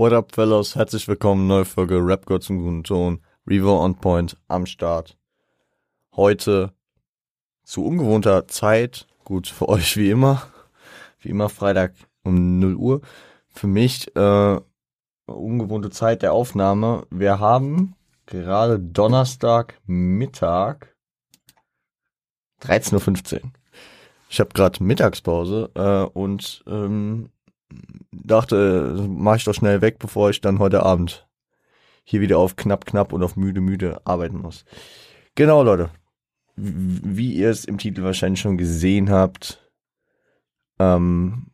What up, fellas? Herzlich willkommen, neue Folge Rap Gott zum guten Ton. Revo on Point am Start. Heute zu ungewohnter Zeit. Gut, für euch wie immer. Wie immer Freitag um 0 Uhr. Für mich äh, ungewohnte Zeit der Aufnahme. Wir haben gerade Donnerstag Mittag 13.15 Uhr. Ich habe gerade Mittagspause äh, und ähm, dachte, mache ich doch schnell weg, bevor ich dann heute Abend hier wieder auf knapp, knapp und auf müde, müde arbeiten muss. Genau, Leute. Wie ihr es im Titel wahrscheinlich schon gesehen habt, ähm,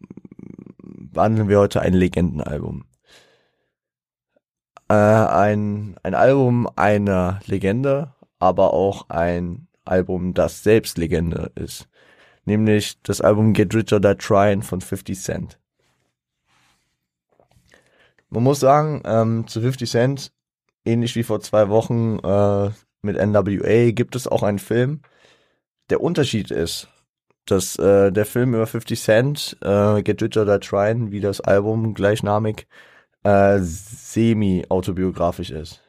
behandeln wir heute ein Legendenalbum. Äh, ein, ein Album einer Legende, aber auch ein Album, das selbst Legende ist. Nämlich das Album Get Rich or Die Trying von 50 Cent. Man muss sagen, ähm, zu 50 Cent, ähnlich wie vor zwei Wochen äh, mit NWA, gibt es auch einen Film. Der Unterschied ist, dass äh, der Film über 50 Cent, äh, Get Rich or Die Trying, wie das Album gleichnamig, äh, semi-autobiografisch ist.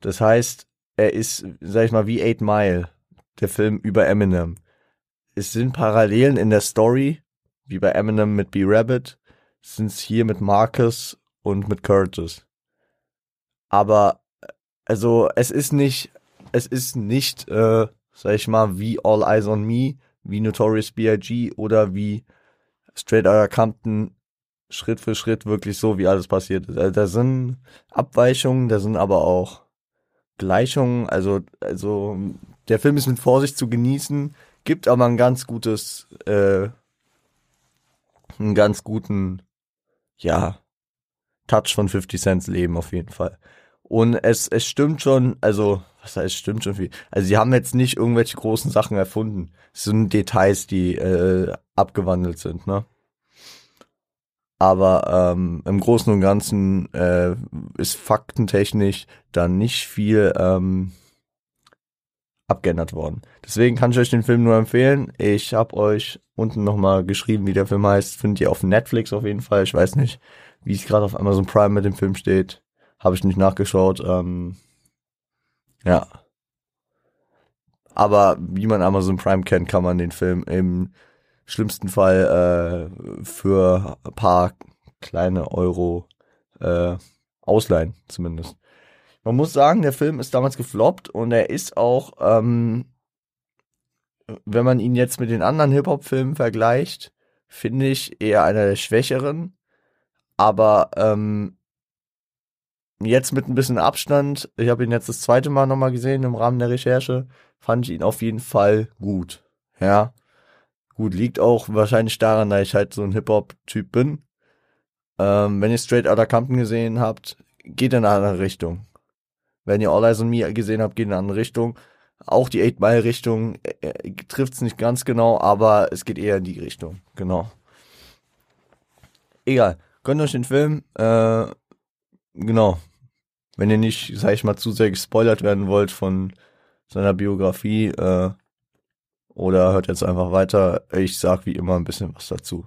Das heißt, er ist, sag ich mal, wie Eight Mile, der Film über Eminem. Es sind Parallelen in der Story, wie bei Eminem mit B-Rabbit, sind es hier mit Marcus und mit Curtis. Aber also es ist nicht, es ist nicht, äh, sag ich mal, wie All Eyes on Me, wie Notorious B.I.G. oder wie Straight Outta Compton Schritt für Schritt wirklich so, wie alles passiert ist. Also, da sind Abweichungen, da sind aber auch Gleichungen. Also, also der Film ist mit Vorsicht zu genießen, gibt aber ein ganz gutes, äh, einen ganz guten ja, Touch von 50 Cents Leben auf jeden Fall. Und es, es stimmt schon, also, was heißt, stimmt schon viel. Also, sie haben jetzt nicht irgendwelche großen Sachen erfunden. Es sind Details, die äh, abgewandelt sind, ne? Aber ähm, im Großen und Ganzen äh, ist faktentechnisch dann nicht viel ähm, abgeändert worden. Deswegen kann ich euch den Film nur empfehlen. Ich habe euch unten nochmal geschrieben, wie der Film heißt. Findet ihr auf Netflix auf jeden Fall. Ich weiß nicht, wie es gerade auf Amazon Prime mit dem Film steht. Habe ich nicht nachgeschaut. Ähm, ja. Aber wie man Amazon Prime kennt, kann man den Film im schlimmsten Fall äh, für ein paar kleine Euro äh, ausleihen, zumindest. Man muss sagen, der Film ist damals gefloppt und er ist auch, ähm, wenn man ihn jetzt mit den anderen Hip-Hop-Filmen vergleicht, finde ich eher einer der schwächeren. Aber ähm, jetzt mit ein bisschen Abstand, ich habe ihn jetzt das zweite Mal nochmal gesehen im Rahmen der Recherche, fand ich ihn auf jeden Fall gut. Ja. Gut, liegt auch wahrscheinlich daran, dass ich halt so ein Hip-Hop-Typ bin. Ähm, wenn ihr Straight Outta Compton gesehen habt, geht in eine andere Richtung. Wenn ihr All Eyes on Me gesehen habt, geht in eine andere Richtung. Auch die 8 Mile Richtung äh, äh trifft es nicht ganz genau, aber es geht eher in die Richtung. Genau. Egal. Gönnt euch den Film. Äh, genau. Wenn ihr nicht, sag ich mal, zu sehr gespoilert werden wollt von seiner Biografie, äh, oder hört jetzt einfach weiter. Ich sag wie immer ein bisschen was dazu.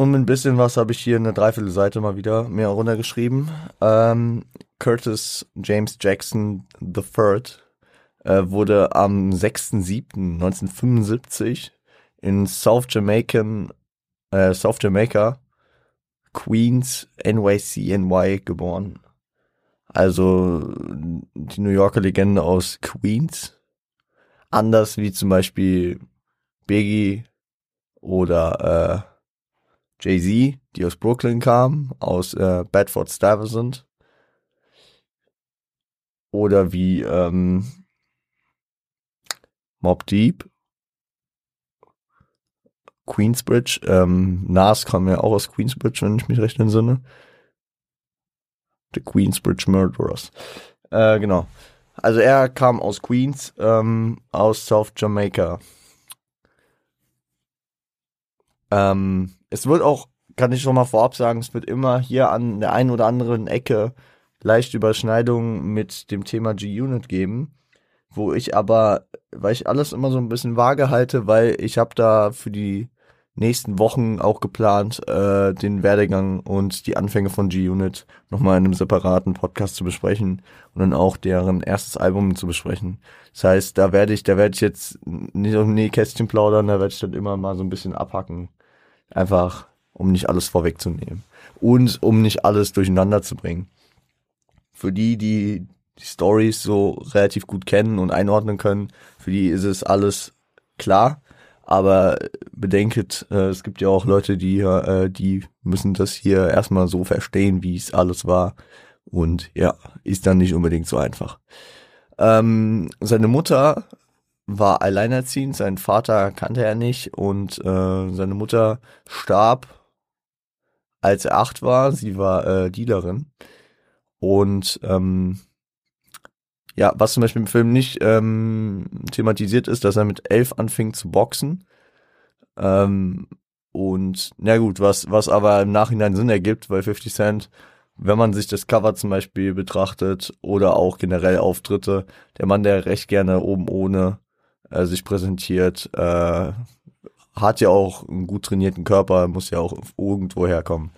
Und mit ein bisschen was habe ich hier eine Dreiviertelseite mal wieder mehr runtergeschrieben. Ähm, Curtis James Jackson III äh, wurde am 6.7.1975 in South Jamaican, äh, South Jamaica, Queens, NYCNY geboren. Also die New Yorker Legende aus Queens. Anders wie zum Beispiel Biggie oder äh, Jay-Z, die aus Brooklyn kamen, aus äh, Bedford Stuyvesant. Oder wie ähm, Mob Deep, Queensbridge, ähm, Nas kam ja auch aus Queensbridge, wenn ich mich recht entsinne. The Queensbridge Murderers. Äh, genau. Also er kam aus Queens, ähm, aus South Jamaica. Ähm, es wird auch, kann ich schon mal vorab sagen, es wird immer hier an der einen oder anderen Ecke leichte Überschneidungen mit dem Thema G-Unit geben, wo ich aber, weil ich alles immer so ein bisschen vage halte, weil ich habe da für die nächsten Wochen auch geplant, äh, den Werdegang und die Anfänge von G-Unit nochmal in einem separaten Podcast zu besprechen und dann auch deren erstes Album zu besprechen. Das heißt, da werde ich, da werde ich jetzt nicht auf ein Kästchen plaudern, da werde ich dann immer mal so ein bisschen abhacken. Einfach, um nicht alles vorwegzunehmen. Und um nicht alles durcheinander zu bringen. Für die, die die Stories so relativ gut kennen und einordnen können, für die ist es alles klar. Aber bedenket, äh, es gibt ja auch Leute, die, äh, die müssen das hier erstmal so verstehen, wie es alles war. Und ja, ist dann nicht unbedingt so einfach. Ähm, seine Mutter war alleinerziehend, seinen Vater kannte er nicht und äh, seine Mutter starb, als er acht war. Sie war äh, Dealerin. Und ähm, ja, was zum Beispiel im Film nicht ähm, thematisiert ist, dass er mit elf anfing zu boxen. Ähm, und na gut, was, was aber im Nachhinein Sinn ergibt, weil 50 Cent, wenn man sich das Cover zum Beispiel betrachtet oder auch generell Auftritte, der Mann, der recht gerne oben ohne äh, sich präsentiert, äh, hat ja auch einen gut trainierten Körper, muss ja auch irgendwo herkommen.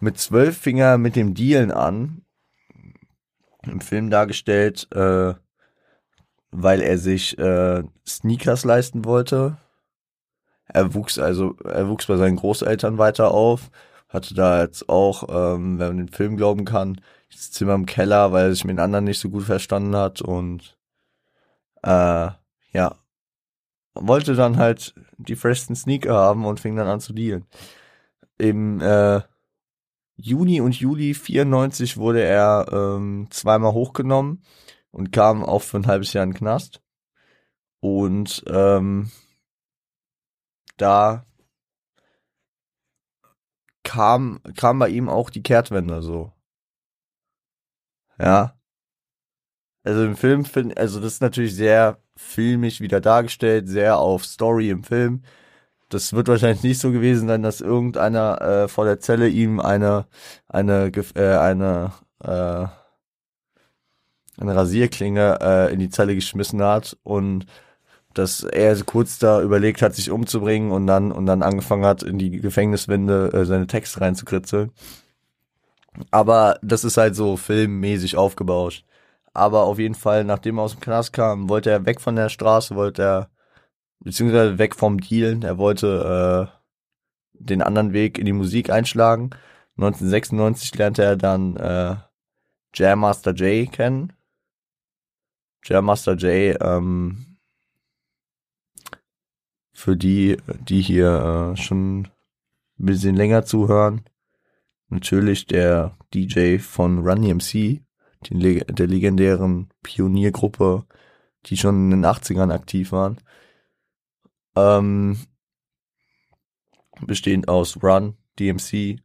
Mit zwölf fing er mit dem Dealen an im Film dargestellt, äh, weil er sich äh, Sneakers leisten wollte. Er wuchs also, er wuchs bei seinen Großeltern weiter auf, hatte da jetzt auch, ähm, wenn man den Film glauben kann, das Zimmer im Keller, weil er sich mit den anderen nicht so gut verstanden hat und äh, ja, wollte dann halt die freshsten Sneaker haben und fing dann an zu dealen. Im äh, Juni und Juli 94 wurde er ähm, zweimal hochgenommen und kam auch für ein halbes Jahr in den Knast. Und ähm, da kam, kam bei ihm auch die Kehrtwende so. Ja. Also im Film finde also das ist natürlich sehr filmisch wieder dargestellt, sehr auf Story im Film das wird wahrscheinlich nicht so gewesen sein, dass irgendeiner äh, vor der Zelle ihm eine eine äh, eine äh, eine Rasierklinge äh, in die Zelle geschmissen hat und dass er kurz da überlegt hat, sich umzubringen und dann und dann angefangen hat, in die Gefängniswände äh, seine Texte reinzukritzeln. Aber das ist halt so filmmäßig aufgebaut. Aber auf jeden Fall, nachdem er aus dem Knast kam, wollte er weg von der Straße, wollte er beziehungsweise weg vom Dealen. Er wollte äh, den anderen Weg in die Musik einschlagen. 1996 lernte er dann äh, Jam Master Jay kennen. Jam Master Jay, ähm, für die, die hier äh, schon ein bisschen länger zuhören, natürlich der DJ von Run DMC, den, der legendären Pioniergruppe, die schon in den 80ern aktiv waren. Ähm, bestehend aus Run, DMC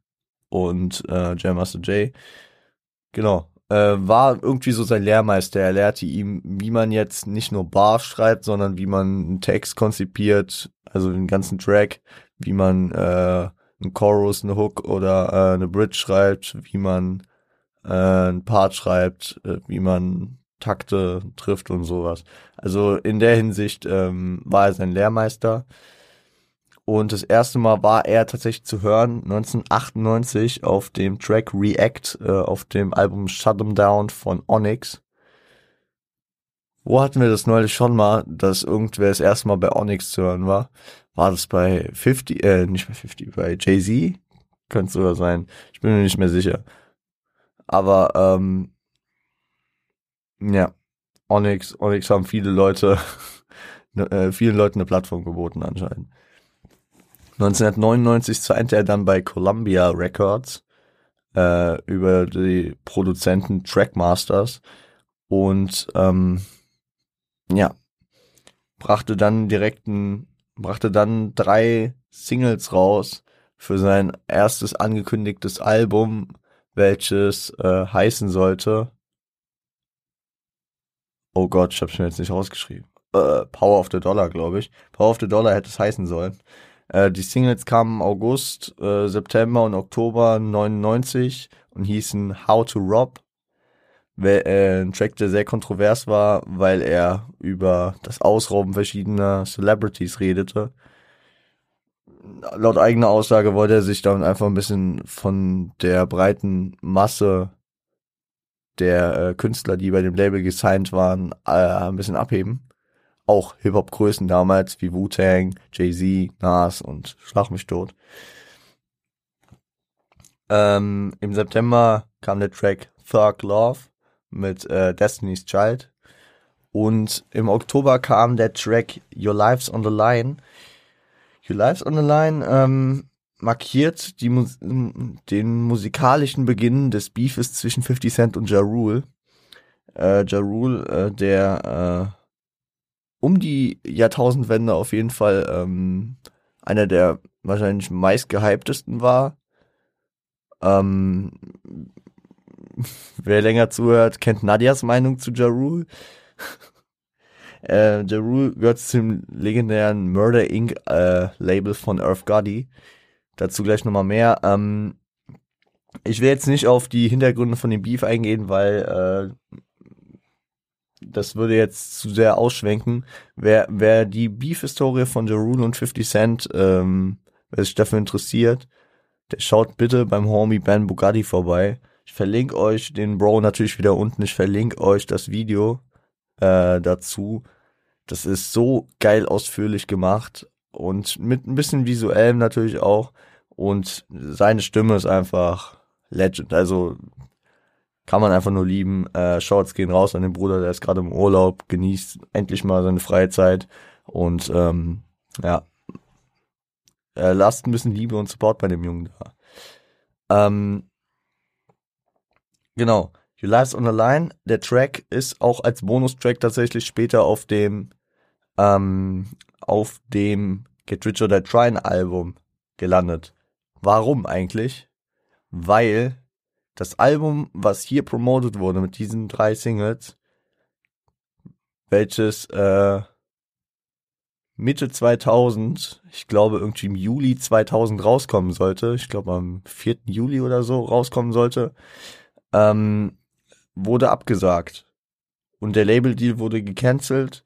und äh, Jam Master J. Genau. Äh, war irgendwie so sein Lehrmeister. Er lehrte ihm, wie man jetzt nicht nur Bars schreibt, sondern wie man einen Text konzipiert, also den ganzen Track, wie man äh, einen Chorus, eine Hook oder äh, eine Bridge schreibt, wie man äh, einen Part schreibt, äh, wie man Takte trifft und sowas. Also in der Hinsicht ähm, war er sein Lehrmeister. Und das erste Mal war er tatsächlich zu hören 1998 auf dem Track React äh, auf dem Album Shut 'em Down von Onyx. Wo hatten wir das neulich schon mal, dass irgendwer das erste Mal bei Onyx zu hören war? War das bei 50, äh, nicht bei 50, bei Jay-Z? Könnte sogar sein. Ich bin mir nicht mehr sicher. Aber ähm, ja, Onyx, Onyx haben viele Leute, äh, vielen Leuten eine Plattform geboten anscheinend. 1999 signte er dann bei Columbia Records äh, über die Produzenten Trackmasters und ähm, ja, brachte dann direkten, brachte dann drei Singles raus für sein erstes angekündigtes Album, welches äh, heißen sollte Oh Gott, ich hab's mir jetzt nicht rausgeschrieben. Äh, Power of the Dollar, glaube ich. Power of the Dollar hätte es heißen sollen. Äh, die Singles kamen August, äh, September und Oktober 99 und hießen How to Rob. Äh, ein Track, der sehr kontrovers war, weil er über das Ausrauben verschiedener Celebrities redete. Laut eigener Aussage wollte er sich dann einfach ein bisschen von der breiten Masse der äh, Künstler, die bei dem Label gesigned waren, äh, ein bisschen abheben. Auch Hip-Hop-Größen damals wie Wu-Tang, Jay-Z, Nas und Schlag mich tot. Ähm, Im September kam der Track Thug Love mit äh, Destiny's Child. Und im Oktober kam der Track Your Life's on the Line. Your Life's on the Line ähm, markiert die, den musikalischen Beginn des Beefes zwischen 50 Cent und Ja Rule. Äh, ja Rule, äh, der äh, um die Jahrtausendwende auf jeden Fall ähm, einer der wahrscheinlich meistgehyptesten war. Ähm, wer länger zuhört, kennt Nadias Meinung zu Ja Rule. äh, ja Rule gehört zum legendären Murder Inc. Äh, Label von Earth Gotti. Dazu gleich nochmal mehr. Ähm, ich will jetzt nicht auf die Hintergründe von dem Beef eingehen, weil äh, das würde jetzt zu sehr ausschwenken. Wer, wer die Beef-Historie von Jerul und 50 Cent, ähm, wer sich dafür interessiert, der schaut bitte beim Homie Ben Bugatti vorbei. Ich verlinke euch den Bro natürlich wieder unten. Ich verlinke euch das Video äh, dazu. Das ist so geil ausführlich gemacht und mit ein bisschen visuellem natürlich auch. Und seine Stimme ist einfach Legend. Also kann man einfach nur lieben. Äh, Shorts gehen raus an den Bruder, der ist gerade im Urlaub, genießt endlich mal seine Freizeit und ähm, ja, äh, lasst ein bisschen Liebe und Support bei dem Jungen da. Ähm, genau. You Lives on the Line, der Track ist auch als Bonustrack tatsächlich später auf dem ähm, auf dem Get Rich or Die Tryin Album gelandet. Warum eigentlich? Weil das Album, was hier promotet wurde mit diesen drei Singles, welches äh, Mitte 2000, ich glaube irgendwie im Juli 2000 rauskommen sollte, ich glaube am 4. Juli oder so rauskommen sollte, ähm, wurde abgesagt. Und der Label-Deal wurde gecancelt,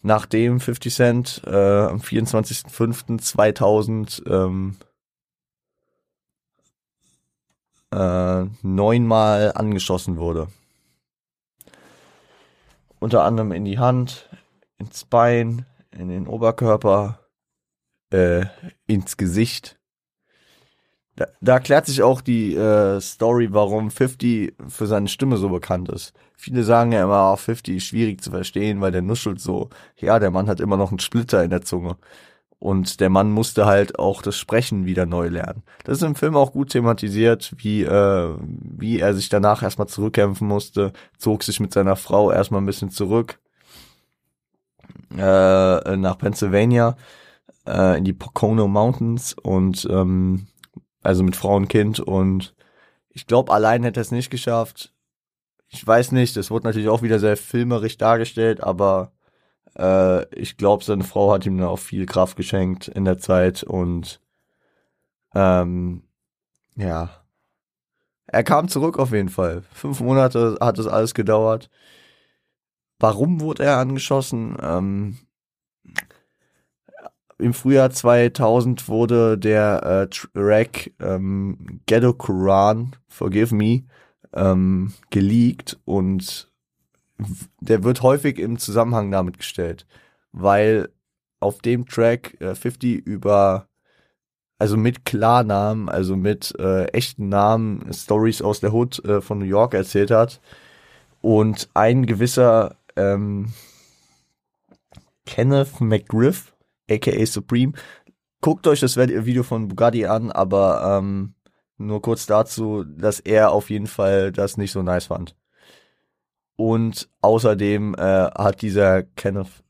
nachdem 50 Cent äh, am 24.05.2000 ähm, äh, neunmal angeschossen wurde. Unter anderem in die Hand, ins Bein, in den Oberkörper, äh, ins Gesicht. Da, da klärt sich auch die äh, Story, warum 50 für seine Stimme so bekannt ist. Viele sagen ja immer, oh, 50 ist schwierig zu verstehen, weil der nuschelt so. Ja, der Mann hat immer noch einen Splitter in der Zunge. Und der Mann musste halt auch das Sprechen wieder neu lernen. Das ist im Film auch gut thematisiert, wie, äh, wie er sich danach erstmal zurückkämpfen musste, zog sich mit seiner Frau erstmal ein bisschen zurück äh, nach Pennsylvania, äh, in die Pocono Mountains und ähm, also mit Frau und Kind und ich glaube, allein hätte er es nicht geschafft. Ich weiß nicht, das wurde natürlich auch wieder sehr filmerisch dargestellt, aber äh, ich glaube, seine Frau hat ihm da auch viel Kraft geschenkt in der Zeit und ähm, ja. Er kam zurück auf jeden Fall. Fünf Monate hat das alles gedauert. Warum wurde er angeschossen? Ähm, Im Frühjahr 2000 wurde der äh, Track ähm, Ghetto Quran, Forgive Me, ähm, geleakt und der wird häufig im Zusammenhang damit gestellt, weil auf dem Track äh, 50 über also mit Klarnamen, also mit äh, echten Namen Stories aus der Hood äh, von New York erzählt hat und ein gewisser ähm, Kenneth McGriff, aka Supreme, guckt euch das Video von Bugatti an, aber ähm, nur kurz dazu, dass er auf jeden Fall das nicht so nice fand. Und außerdem äh, hat dieser Kenneth,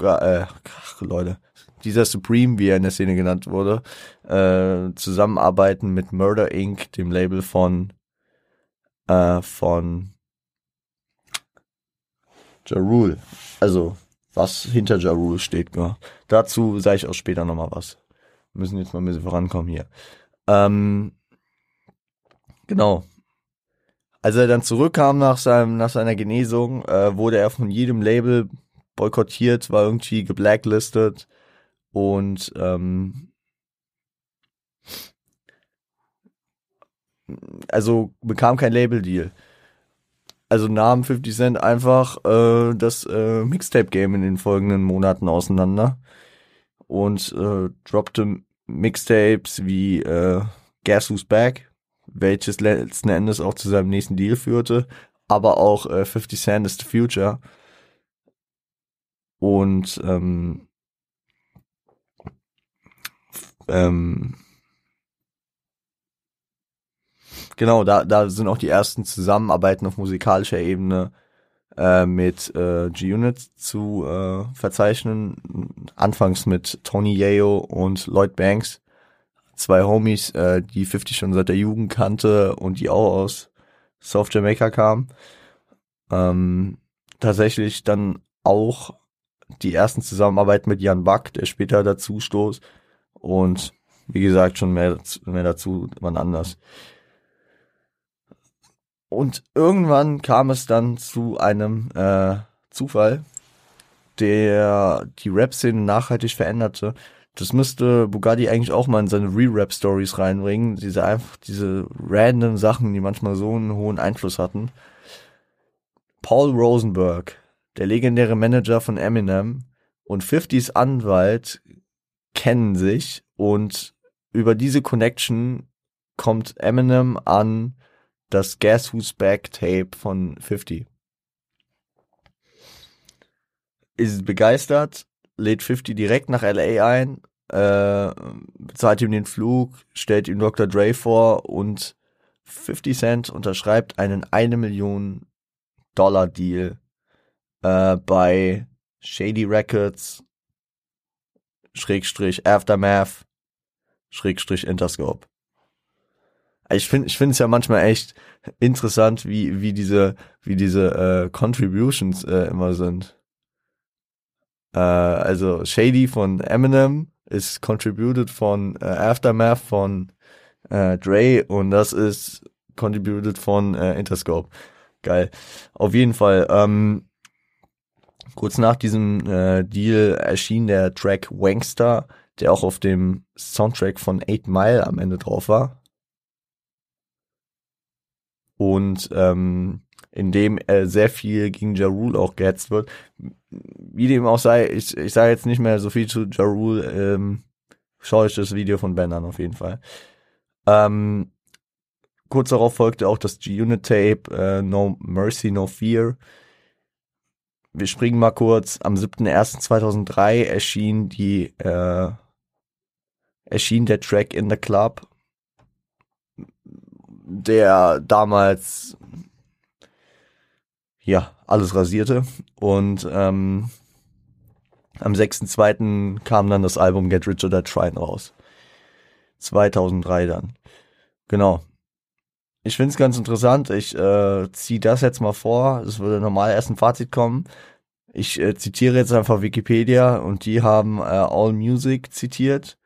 äh, ach, Leute, dieser Supreme, wie er in der Szene genannt wurde, äh, zusammenarbeiten mit Murder Inc., dem Label von äh, von Ja Rule. Also, was hinter Ja Rule steht. Ja. Dazu sage ich auch später nochmal was. Wir müssen jetzt mal ein bisschen vorankommen hier. Ähm, genau. Als er dann zurückkam nach, seinem, nach seiner Genesung, äh, wurde er von jedem Label boykottiert, war irgendwie geblacklistet und ähm, also bekam kein Label-Deal. Also nahm 50 Cent einfach äh, das äh, Mixtape-Game in den folgenden Monaten auseinander und äh, droppte Mixtapes wie äh, Guess Who's Back, welches letzten Endes auch zu seinem nächsten Deal führte, aber auch äh, 50 Cent is the Future. Und ähm, ähm, genau, da, da sind auch die ersten Zusammenarbeiten auf musikalischer Ebene äh, mit äh, G-Unit zu äh, verzeichnen. Anfangs mit Tony Yeo und Lloyd Banks. Zwei Homies, äh, die 50 schon seit der Jugend kannte und die auch aus South Jamaica kamen. Ähm, tatsächlich dann auch die ersten Zusammenarbeiten mit Jan Buck, der später dazu stoß. Und wie gesagt, schon mehr, mehr dazu, wann anders. Und irgendwann kam es dann zu einem äh, Zufall, der die Rap-Szene nachhaltig veränderte. Das müsste Bugatti eigentlich auch mal in seine Re-Rap-Stories reinbringen. Diese einfach, diese random Sachen, die manchmal so einen hohen Einfluss hatten. Paul Rosenberg, der legendäre Manager von Eminem und 50s Anwalt kennen sich und über diese Connection kommt Eminem an das Guess Who's Back Tape von 50. Ist begeistert, lädt 50 direkt nach LA ein, äh, bezahlt ihm den Flug, stellt ihm Dr. Dre vor und 50 Cent unterschreibt einen eine Million Dollar Deal äh, bei Shady Records, Schrägstrich Aftermath, Schrägstrich Interscope ich finde ich finde es ja manchmal echt interessant, wie wie diese wie diese äh, Contributions äh, immer sind. Äh, also Shady von Eminem ist contributed von äh, Aftermath von äh, Dre und das ist contributed von äh, Interscope. Geil. Auf jeden Fall. Ähm, kurz nach diesem äh, Deal erschien der Track Wankster, der auch auf dem Soundtrack von Eight Mile am Ende drauf war und ähm, in dem äh, sehr viel gegen Ja Rule auch gehetzt wird. Wie dem auch sei, ich, ich sage jetzt nicht mehr so viel zu Ja Rule, ähm, schaue ich das Video von Ben an auf jeden Fall. Ähm, kurz darauf folgte auch das G-Unit-Tape äh, No Mercy, No Fear. Wir springen mal kurz. Am 7.1.2003 erschien die äh, erschien der Track in the Club der damals ja alles rasierte und ähm, am 6.2. kam dann das Album Get Rich or Die Trying raus. 2003 dann. Genau. Ich find's ganz interessant. Ich äh, ziehe das jetzt mal vor. Es würde normal erst ein Fazit kommen. Ich äh, zitiere jetzt einfach Wikipedia und die haben äh, All Music zitiert,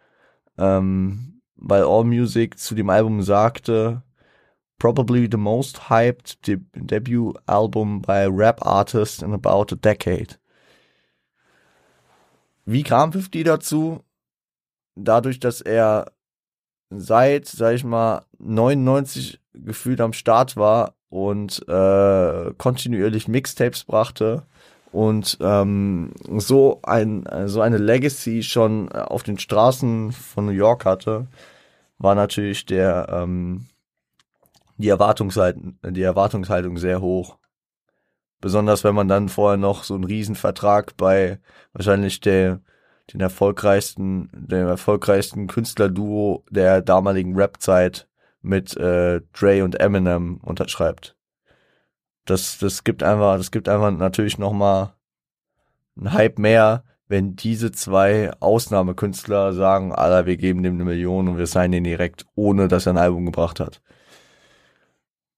ähm, weil All Music zu dem Album sagte, probably the most hyped de debut album by a rap artist in about a decade. Wie kam 50 dazu? Dadurch, dass er seit, sag ich mal, 99 gefühlt am Start war und äh, kontinuierlich Mixtapes brachte und ähm, so ein so eine Legacy schon auf den Straßen von New York hatte, war natürlich der ähm, die Erwartungshaltung, die Erwartungshaltung sehr hoch. Besonders wenn man dann vorher noch so einen Riesenvertrag bei wahrscheinlich der, den erfolgreichsten, dem erfolgreichsten Künstlerduo der damaligen Rap-Zeit mit äh, Dre und Eminem unterschreibt. Das, das gibt einfach, das gibt einfach natürlich nochmal einen Hype mehr, wenn diese zwei Ausnahmekünstler sagen, Alter, wir geben dem eine Million und wir signen ihn direkt, ohne dass er ein Album gebracht hat.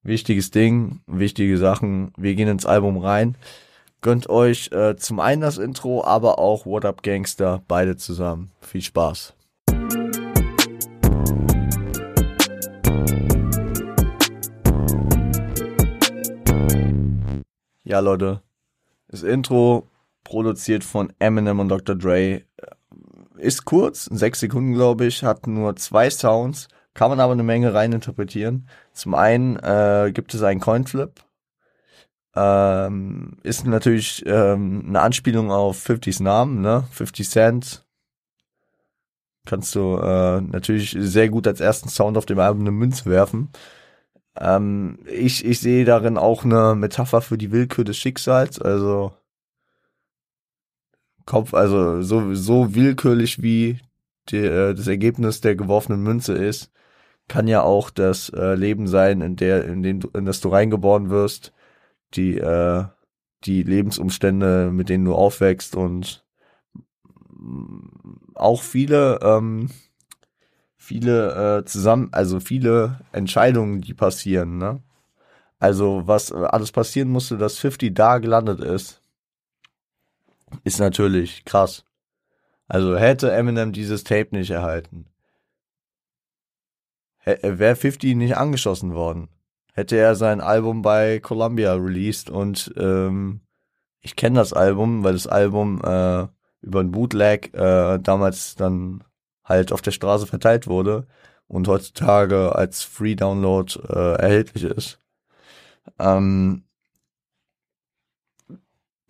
Wichtiges Ding, wichtige Sachen. Wir gehen ins Album rein. Gönnt euch äh, zum einen das Intro, aber auch What Up Gangster, beide zusammen. Viel Spaß. Ja, Leute, das Intro produziert von Eminem und Dr. Dre. ist kurz, sechs Sekunden glaube ich, hat nur zwei Sounds, kann man aber eine Menge reininterpretieren. Zum einen äh, gibt es einen Coinflip, ähm, ist natürlich ähm, eine Anspielung auf 50s Namen, ne? 50 Cent. Kannst du äh, natürlich sehr gut als ersten Sound auf dem Album eine Münze werfen. Ähm, ich, ich sehe darin auch eine Metapher für die Willkür des Schicksals, also Kopf, also so, so willkürlich wie die, äh, das Ergebnis der geworfenen Münze ist, kann ja auch das äh, Leben sein, in der, in den, in das du reingeboren wirst die, äh, die Lebensumstände, mit denen du aufwächst und auch viele, ähm, viele äh, zusammen, also viele Entscheidungen, die passieren, ne? Also was alles passieren musste, dass 50 da gelandet ist, ist natürlich krass. Also hätte Eminem dieses Tape nicht erhalten, wäre 50 nicht angeschossen worden hätte er sein Album bei Columbia released und ähm, ich kenne das Album, weil das Album äh, über ein Bootleg äh, damals dann halt auf der Straße verteilt wurde und heutzutage als Free Download äh, erhältlich ist. Ähm,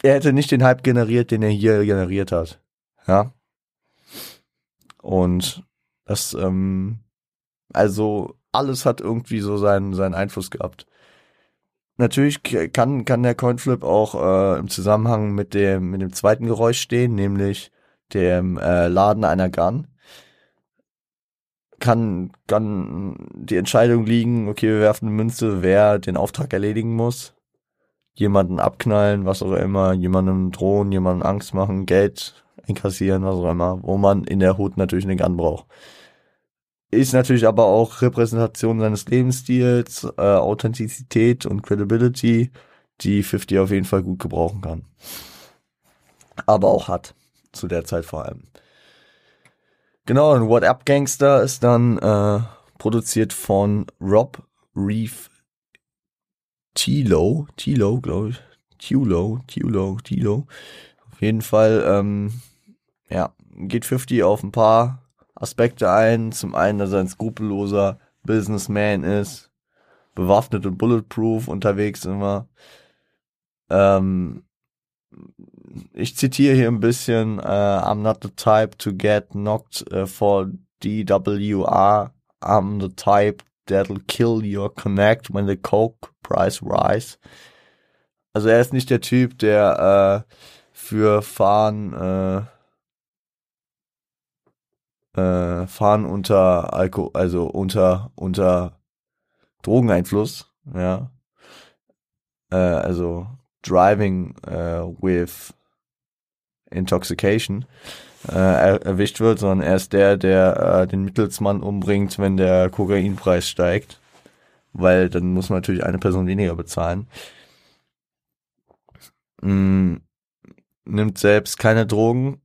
er hätte nicht den Hype generiert, den er hier generiert hat. Ja. Und das, ähm, also alles hat irgendwie so seinen, seinen Einfluss gehabt. Natürlich kann, kann der Coinflip auch äh, im Zusammenhang mit dem, mit dem zweiten Geräusch stehen, nämlich dem äh, Laden einer Gun. Kann, kann die Entscheidung liegen, okay, wir werfen eine Münze, wer den Auftrag erledigen muss. Jemanden abknallen, was auch immer, jemandem drohen, jemandem Angst machen, Geld einkassieren, was auch immer, wo man in der Hut natürlich eine Gun braucht ist natürlich aber auch Repräsentation seines Lebensstils, äh, Authentizität und Credibility, die 50 auf jeden Fall gut gebrauchen kann. Aber auch hat, zu der Zeit vor allem. Genau, und What Up Gangster ist dann äh, produziert von Rob Reef Tilo, Tilo, glaube ich. Tulo, Tulo, Tilo. Auf jeden Fall, ähm, ja, geht 50 auf ein paar Aspekte ein. Zum einen, dass er ein skrupelloser Businessman ist, bewaffnet und bulletproof unterwegs immer. Ähm, ich zitiere hier ein bisschen, uh, I'm not the type to get knocked uh, for DWR. I'm the type that'll kill your connect when the coke price rise. Also er ist nicht der Typ, der äh, für Fahren äh, äh, fahren unter Alkohol, also unter unter Drogeneinfluss, ja. Äh, also driving äh, with intoxication äh, er, erwischt wird, sondern er ist der, der äh, den Mittelsmann umbringt, wenn der Kokainpreis steigt, weil dann muss man natürlich eine Person weniger bezahlen. Mm, nimmt selbst keine Drogen,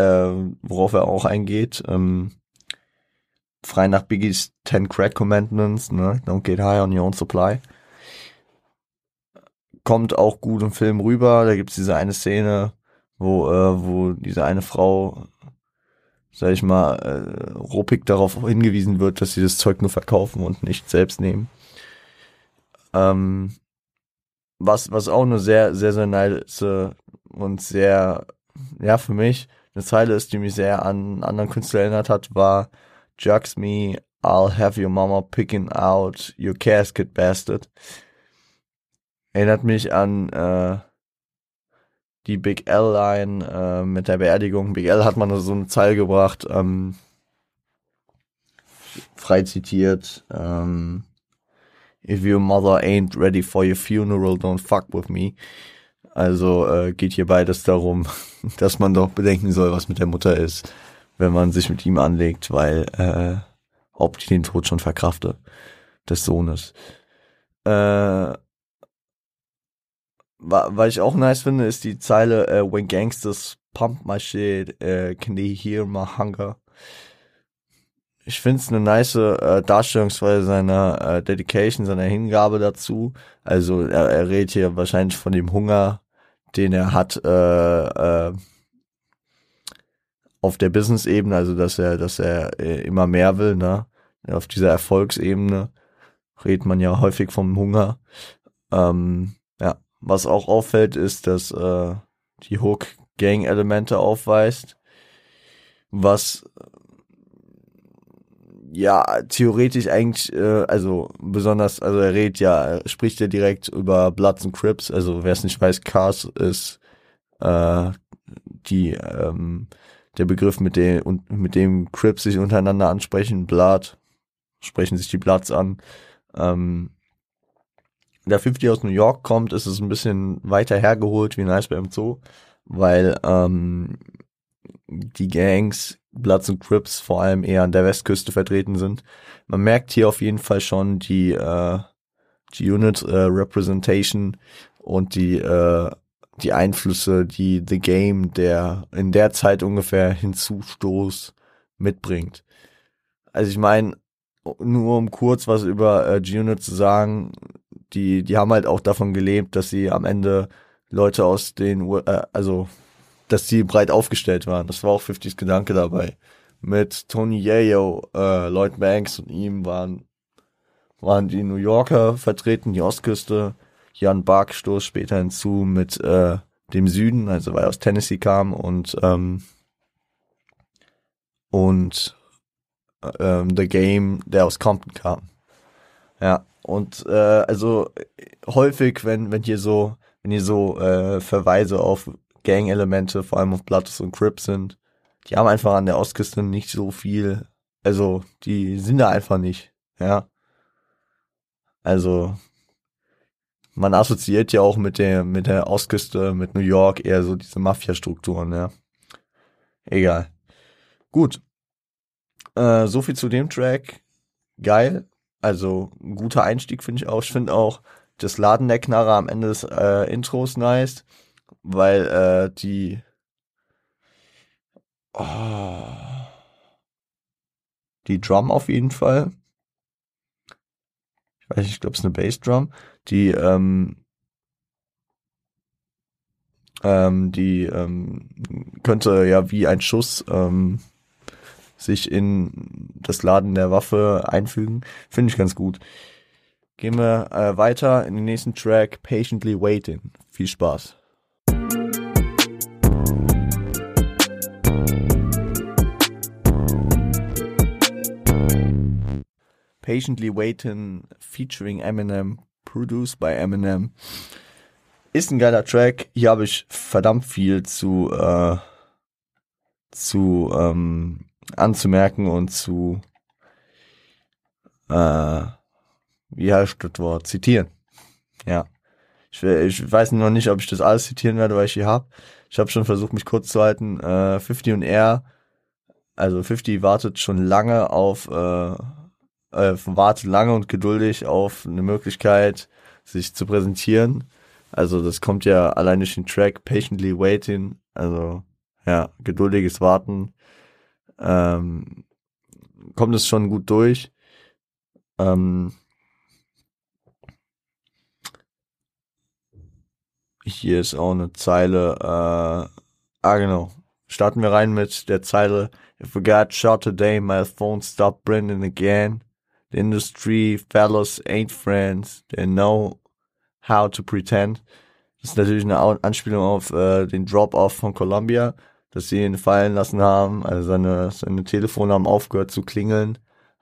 äh, worauf er auch eingeht. Ähm, frei nach Biggies Ten Crack Commandments, ne? Don't get high on your own supply. Kommt auch gut im Film rüber. Da gibt's diese eine Szene, wo, äh, wo diese eine Frau, sag ich mal, äh, ruppig darauf hingewiesen wird, dass sie das Zeug nur verkaufen und nicht selbst nehmen. Ähm, was, was auch eine sehr, sehr, sehr nice und sehr, ja, für mich eine Zeile ist, die mich sehr an einen anderen Künstler erinnert hat, war Jugs me, I'll have your mama picking out your casket, bastard. Erinnert mich an äh, die Big L-Line äh, mit der Beerdigung. Big L hat mal so eine Zeile gebracht, ähm, frei zitiert, ähm, If your mother ain't ready for your funeral, don't fuck with me. Also äh, geht hier beides darum, dass man doch bedenken soll, was mit der Mutter ist, wenn man sich mit ihm anlegt, weil äh, ob die den Tod schon verkrafte des Sohnes. Äh, was ich auch nice finde, ist die Zeile äh, When Gangsters pump my shit, äh, can they hear my hunger? Ich finde es eine nice äh, Darstellungsweise seiner äh, Dedication, seiner Hingabe dazu. Also er, er redet hier wahrscheinlich von dem Hunger, den er hat, äh, äh, auf der Business-Ebene, also dass er, dass er äh, immer mehr will, ne? Auf dieser Erfolgsebene redet man ja häufig vom Hunger. Ähm, ja, was auch auffällt, ist, dass äh, die Hook Gang-Elemente aufweist, was ja theoretisch eigentlich, äh, also besonders, also er redet ja, spricht ja direkt über Bloods und Crips, also wer es nicht weiß, Cars ist äh, die ähm, der Begriff, mit dem und mit dem Crips sich untereinander ansprechen, Blood, sprechen sich die Bloods an. Ähm, der 50 aus New York kommt, ist es ein bisschen weiter hergeholt wie Nice beim Zoo, weil ähm, die Gangs, Bloods und Crips vor allem eher an der Westküste vertreten sind. Man merkt hier auf jeden Fall schon die, äh, die Unit äh, Representation und die, äh, die Einflüsse, die The Game, der in der Zeit ungefähr hinzustoß, mitbringt. Also ich meine, nur um kurz was über äh, G-Unit zu sagen, die, die haben halt auch davon gelebt, dass sie am Ende Leute aus den, äh, also, dass sie breit aufgestellt waren. Das war auch 50s Gedanke dabei. Mit Tony Yayo, äh, Lloyd Banks und ihm waren, waren die New Yorker vertreten, die Ostküste. Jan Bark stoß später hinzu mit äh, dem Süden, also weil er aus Tennessee kam und ähm, und ähm, The Game, der aus Compton kam. Ja, und äh, also häufig, wenn, wenn hier so, wenn hier so äh, Verweise auf Gang-Elemente, vor allem auf Bloods und Crips sind, die haben einfach an der Ostküste nicht so viel, also die sind da einfach nicht, ja. Also man assoziiert ja auch mit der mit der Ostküste, mit New York eher so diese Mafia-Strukturen, ja. Egal. Gut. Äh, so viel zu dem Track. Geil. Also guter Einstieg finde ich auch. Ich finde auch das Laden der Knarre am Ende des äh, Intros nice, weil äh, die oh, die Drum auf jeden Fall. Ich weiß nicht, ich glaube es ist eine Bassdrum. Die ähm, ähm, die ähm, könnte ja wie ein Schuss ähm, sich in das Laden der Waffe einfügen. Finde ich ganz gut. Gehen wir äh, weiter in den nächsten Track, Patiently Waiting. Viel Spaß. Patiently Waiting featuring Eminem, produced by Eminem. Ist ein geiler Track. Hier habe ich verdammt viel zu, äh, zu ähm, anzumerken und zu, äh, wie heißt das Wort, zitieren. Ja. Ich, ich weiß noch nicht, ob ich das alles zitieren werde, weil ich hier hab. Ich habe schon versucht, mich kurz zu halten. Äh, 50 und R, also 50 wartet schon lange auf, äh, äh, wartet lange und geduldig auf eine Möglichkeit, sich zu präsentieren. Also das kommt ja allein durch den Track Patiently Waiting, also ja, geduldiges Warten ähm, kommt es schon gut durch. Ähm, hier ist auch eine Zeile, äh, ah genau, starten wir rein mit der Zeile, If we got shot today, my phone stopped ringing again. The industry fellows ain't friends, they know how to pretend. Das ist natürlich eine Anspielung auf äh, den Drop-Off von Columbia dass sie ihn fallen lassen haben. Also seine, seine Telefone haben aufgehört zu klingeln,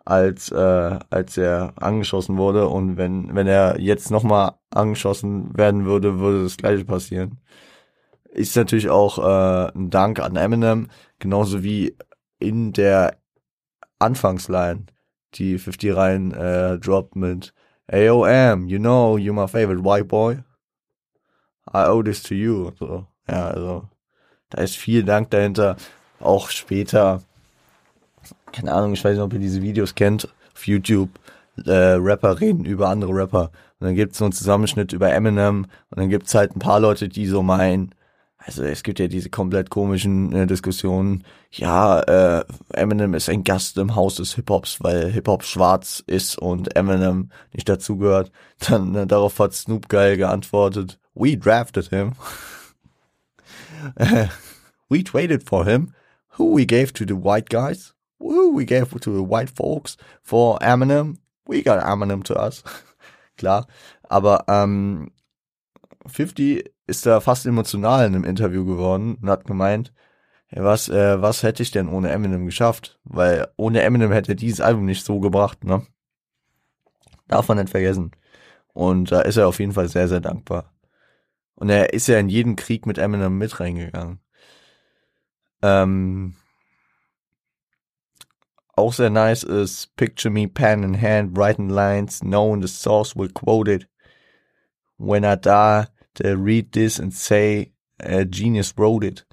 als, äh, als er angeschossen wurde. Und wenn, wenn er jetzt nochmal angeschossen werden würde, würde das gleiche passieren. Ist natürlich auch äh, ein Dank an Eminem, genauso wie in der Anfangsline, die 50 Reihen äh, droppt mit AOM, you know, you're my favorite white boy. I owe this to you. So, ja, also da ist viel Dank dahinter. Auch später, keine Ahnung, ich weiß nicht, ob ihr diese Videos kennt, auf YouTube, äh, Rapper reden über andere Rapper. Und dann gibt's so einen Zusammenschnitt über Eminem und dann gibt's halt ein paar Leute, die so meinen, also es gibt ja diese komplett komischen äh, Diskussionen, ja, äh, Eminem ist ein Gast im Haus des Hip-Hops, weil Hip-Hop schwarz ist und Eminem nicht dazugehört. Dann äh, darauf hat Snoop geil geantwortet, we drafted him. we traded for him. who we gave to the white guys, who we gave to the white folks for Eminem, we got Eminem to us. Klar, aber ähm, 50 ist da fast emotional in einem Interview geworden und hat gemeint, ja, was, äh, was hätte ich denn ohne Eminem geschafft? Weil ohne Eminem hätte dieses Album nicht so gebracht, ne? Darf man nicht vergessen. Und da ist er auf jeden Fall sehr, sehr dankbar. Und er ist ja in jeden Krieg mit Eminem mit reingegangen. Ähm, auch sehr nice ist Picture me pen in hand, writing lines, knowing the source will quote it. When I die, they read this and say, a genius wrote it.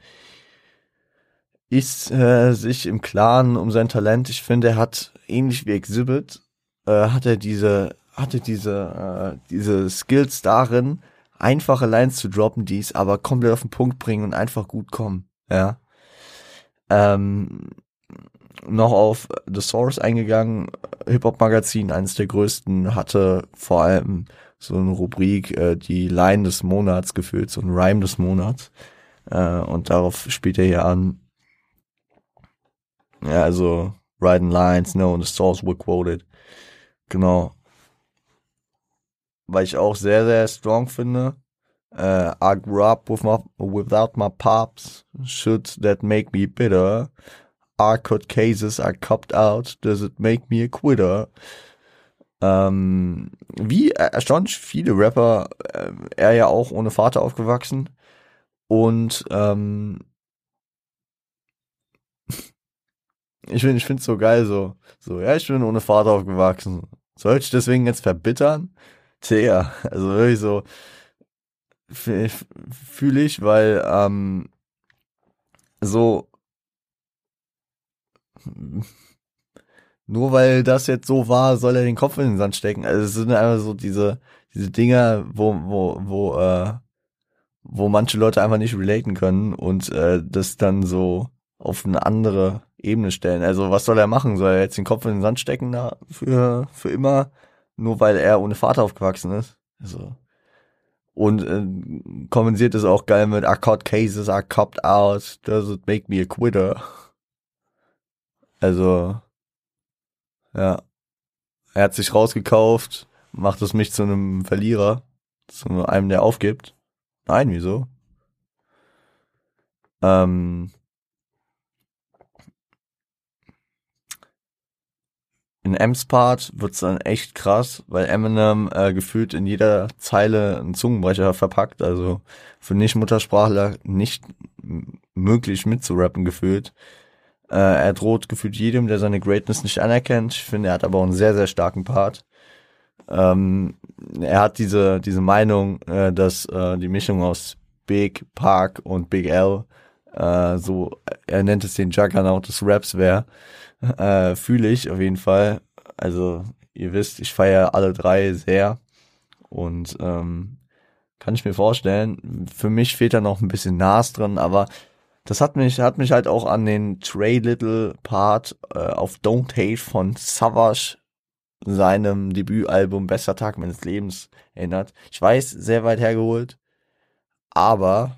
Ist äh, sich im Klaren um sein Talent. Ich finde, er hat ähnlich wie Exhibit, äh, hat er diese, hatte diese, äh, diese Skills darin, einfache Lines zu droppen, die es aber komplett auf den Punkt bringen und einfach gut kommen. Ja. Ähm, noch auf The Source eingegangen, Hip-Hop-Magazin, eines der größten, hatte vor allem so eine Rubrik, äh, die Line des Monats gefühlt, so ein Rhyme des Monats. Äh, und darauf spielt er hier an. Ja, also Writing Lines, no, the source were quoted. Genau. Weil ich auch sehr, sehr strong finde. Uh, I grew up with my, without my pops. Should that make me bitter? I cases I copped out. Does it make me a quitter? Ähm, wie erstaunlich viele Rapper, äh, er ja auch ohne Vater aufgewachsen. Und ähm, ich finde ich finde so geil so so ja ich bin ohne Vater aufgewachsen soll ich deswegen jetzt verbittern Tja, also wirklich so fühle ich weil ähm, so nur weil das jetzt so war soll er den Kopf in den Sand stecken also es sind einfach so diese diese Dinger wo wo wo äh, wo manche Leute einfach nicht relaten können und äh, das dann so auf eine andere Ebene stellen. Also was soll er machen? Soll er jetzt den Kopf in den Sand stecken da für, für immer? Nur weil er ohne Vater aufgewachsen ist? Also. Und äh, kompensiert es auch geil mit I caught cases, I copped out, does it make me a quitter? Also, ja. Er hat sich rausgekauft, macht es mich zu einem Verlierer, zu einem, der aufgibt. Nein, wieso? Ähm, in Ems Part wird's dann echt krass, weil Eminem äh, gefühlt in jeder Zeile einen Zungenbrecher verpackt, also für Nicht-Muttersprachler nicht möglich mitzurappen gefühlt. Äh, er droht gefühlt jedem, der seine Greatness nicht anerkennt. Ich finde, er hat aber auch einen sehr, sehr starken Part. Ähm, er hat diese, diese Meinung, äh, dass äh, die Mischung aus Big, Park und Big L, äh, so, er nennt es den Juggernaut des Raps wäre äh, fühle ich auf jeden Fall. Also ihr wisst, ich feiere alle drei sehr und ähm, kann ich mir vorstellen. Für mich fehlt da noch ein bisschen Nas drin, aber das hat mich hat mich halt auch an den Trey Little Part äh, auf Don't Hate von Savage seinem Debütalbum Bester Tag meines Lebens erinnert. Ich weiß, sehr weit hergeholt, aber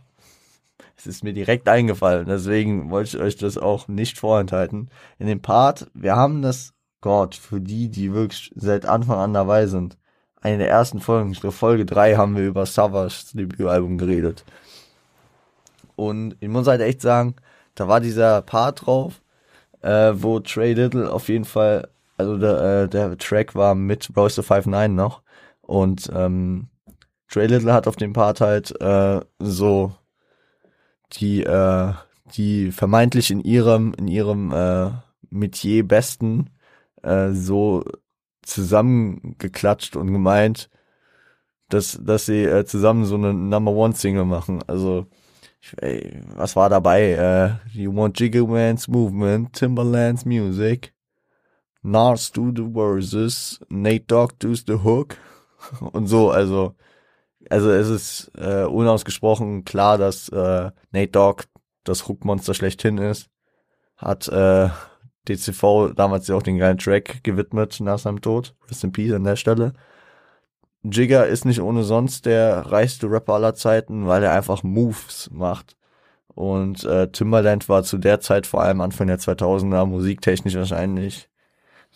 es ist mir direkt eingefallen, deswegen wollte ich euch das auch nicht vorenthalten. In dem Part, wir haben das, Gott, für die, die wirklich seit Anfang an dabei sind, eine der ersten Folgen, ich glaube Folge 3 haben wir über Savage Debütalbum geredet. Und ich muss halt echt sagen, da war dieser Part drauf, äh, wo Trey Little auf jeden Fall, also der, äh, der Track war mit Royce 59 noch und ähm, Trey Little hat auf dem Part halt äh, so die, äh, die vermeintlich in ihrem, in ihrem äh, Metier Besten äh, so zusammengeklatscht und gemeint, dass, dass sie äh, zusammen so eine Number One Single machen. Also, was war dabei? Äh, you want Jiggle Man's Movement, Timberland's Music, Nars do the verses, Nate Dogg does the hook und so, also also es ist äh, unausgesprochen klar, dass äh, Nate Dogg das Hookmonster schlechthin ist. Hat äh, DCV damals ja auch den geilen Track gewidmet nach seinem Tod. Rest in Peace an der Stelle. Jigger ist nicht ohne sonst der reichste Rapper aller Zeiten, weil er einfach Moves macht. und äh, Timbaland war zu der Zeit, vor allem Anfang der 2000er, musiktechnisch wahrscheinlich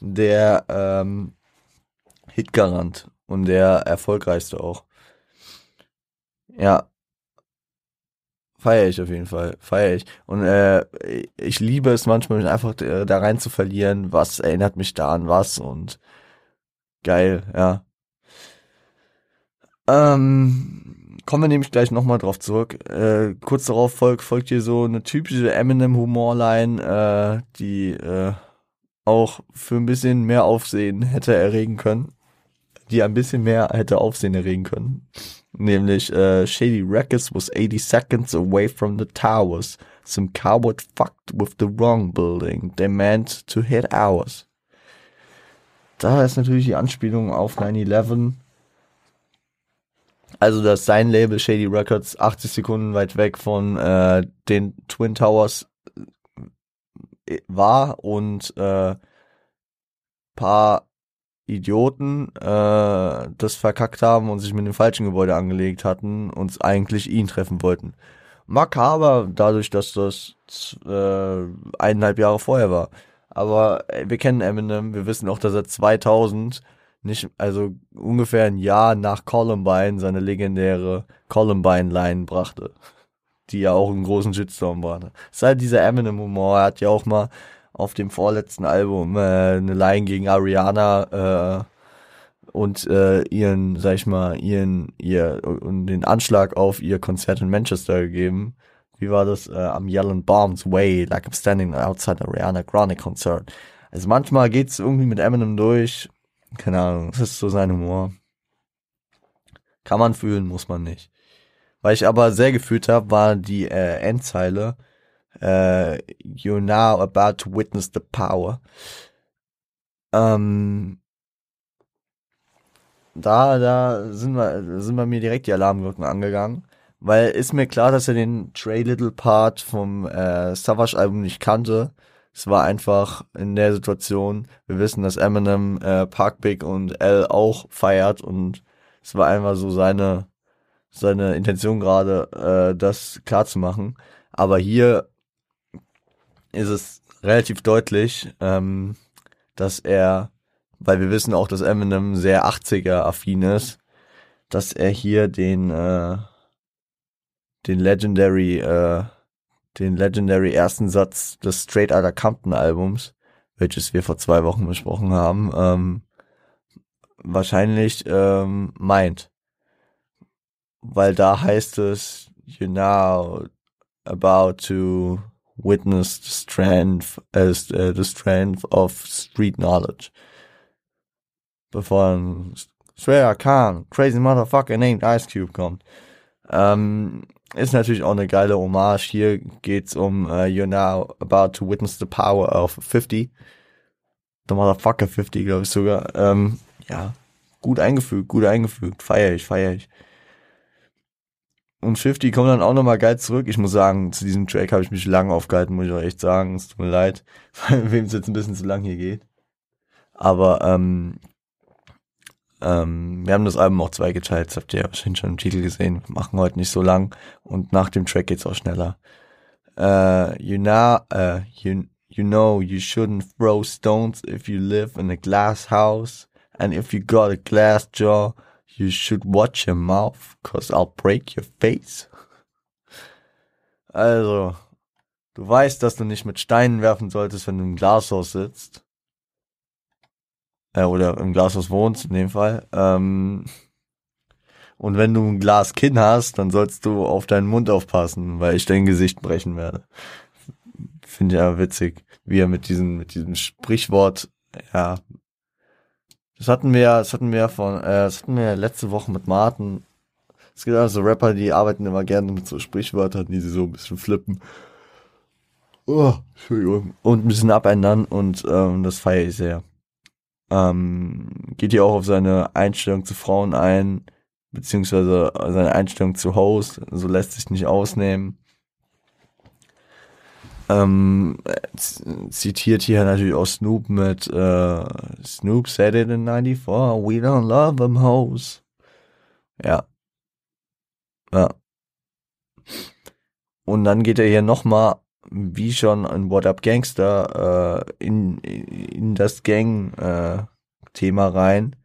der ähm, Hitgarant und der erfolgreichste auch. Ja. Feier ich auf jeden Fall. Feier ich. Und äh, ich liebe es manchmal, mich einfach äh, da rein zu verlieren, was erinnert mich da an was und geil, ja. Ähm, kommen wir nämlich gleich nochmal drauf zurück. Äh, kurz darauf folgt, folgt hier so eine typische Eminem-Humorline, äh, die äh, auch für ein bisschen mehr Aufsehen hätte erregen können. Die ein bisschen mehr hätte Aufsehen erregen können. Nämlich, äh, Shady Records was 80 seconds away from the towers. Some coward fucked with the wrong building. They meant to hit ours. Da ist natürlich die Anspielung auf 9-11. Also, dass sein Label Shady Records 80 Sekunden weit weg von äh, den Twin Towers äh, war und äh, paar Idioten äh, das verkackt haben und sich mit dem falschen Gebäude angelegt hatten und eigentlich ihn treffen wollten. Makaber, dadurch, dass das äh, eineinhalb Jahre vorher war. Aber äh, wir kennen Eminem, wir wissen auch, dass er 2000 nicht, also ungefähr ein Jahr nach Columbine seine legendäre Columbine-Line brachte, die ja auch einen großen Shitstorm war. Das ist halt dieser Eminem-Humor, er hat ja auch mal auf dem vorletzten Album äh, eine Line gegen Ariana äh, und äh, ihren, sag ich mal, ihren, ihr und den Anschlag auf ihr Konzert in Manchester gegeben. Wie war das? Äh, am Yelling Bombs Way, like I'm standing outside Ariana Grande Concert. Also manchmal geht's irgendwie mit Eminem durch. Keine Ahnung, das ist so sein Humor. Kann man fühlen, muss man nicht. Weil ich aber sehr gefühlt habe, war die äh, Endzeile uh, you're now about to witness the power. Ähm, da, da sind wir, sind bei mir direkt die Alarmglocken angegangen, weil ist mir klar, dass er den Trey Little Part vom äh, Savage Album nicht kannte. Es war einfach in der Situation, wir wissen, dass Eminem äh, Park Big und L auch feiert und es war einfach so seine seine Intention gerade, äh, das klar zu machen. Aber hier ist es relativ deutlich, ähm, dass er, weil wir wissen auch, dass Eminem sehr 80er-affin ist, dass er hier den, äh, den Legendary, äh, den Legendary ersten Satz des Straight Outta Compton Albums, welches wir vor zwei Wochen besprochen haben, ähm, wahrscheinlich ähm, meint. Weil da heißt es, you now about to witness the strength, as uh, the strength of street knowledge. Bevor ein Swear Khan, crazy motherfucker named Ice Cube kommt. Ähm, ist natürlich auch eine geile Hommage. Hier geht's um uh, You're now about to witness the power of 50. The motherfucker 50, glaube ich sogar. Ähm, ja, gut eingefügt, gut eingefügt. Feier ich, feier ich. Und 50 kommt dann auch nochmal geil zurück. Ich muss sagen, zu diesem Track habe ich mich lang aufgehalten, muss ich auch echt sagen. Es tut mir leid, wem es jetzt ein bisschen zu lang hier geht. Aber ähm, ähm, wir haben das Album auch zweigeteilt, das habt ihr ja wahrscheinlich schon im Titel gesehen. Wir machen heute nicht so lang und nach dem Track geht's auch schneller. Uh, you know, uh, you, you know you shouldn't throw stones if you live in a glass house and if you got a glass jaw You should watch your mouth, cause I'll break your face. Also, du weißt, dass du nicht mit Steinen werfen solltest, wenn du im Glashaus sitzt. Äh, oder im Glashaus wohnst, in dem Fall. Ähm, und wenn du ein Glaskinn hast, dann sollst du auf deinen Mund aufpassen, weil ich dein Gesicht brechen werde. Finde ich ja witzig, wie er mit diesem, mit diesem Sprichwort, ja, das hatten wir, das hatten wir von, äh, das hatten wir letzte Woche mit Martin. Es gibt also Rapper, die arbeiten immer gerne mit so Sprichwörtern, die sie so ein bisschen flippen. Oh, Entschuldigung. Und ein bisschen abändern und ähm, das feiere ich sehr. Ähm, geht hier auch auf seine Einstellung zu Frauen ein, beziehungsweise seine Einstellung zu Host, so lässt sich nicht ausnehmen. Ähm, zitiert hier natürlich auch Snoop mit äh, Snoop said it in 94, we don't love them hoes. Ja. Ja. und dann geht er hier nochmal, wie schon in What Up Gangster, äh, in, in das Gang-Thema äh, rein.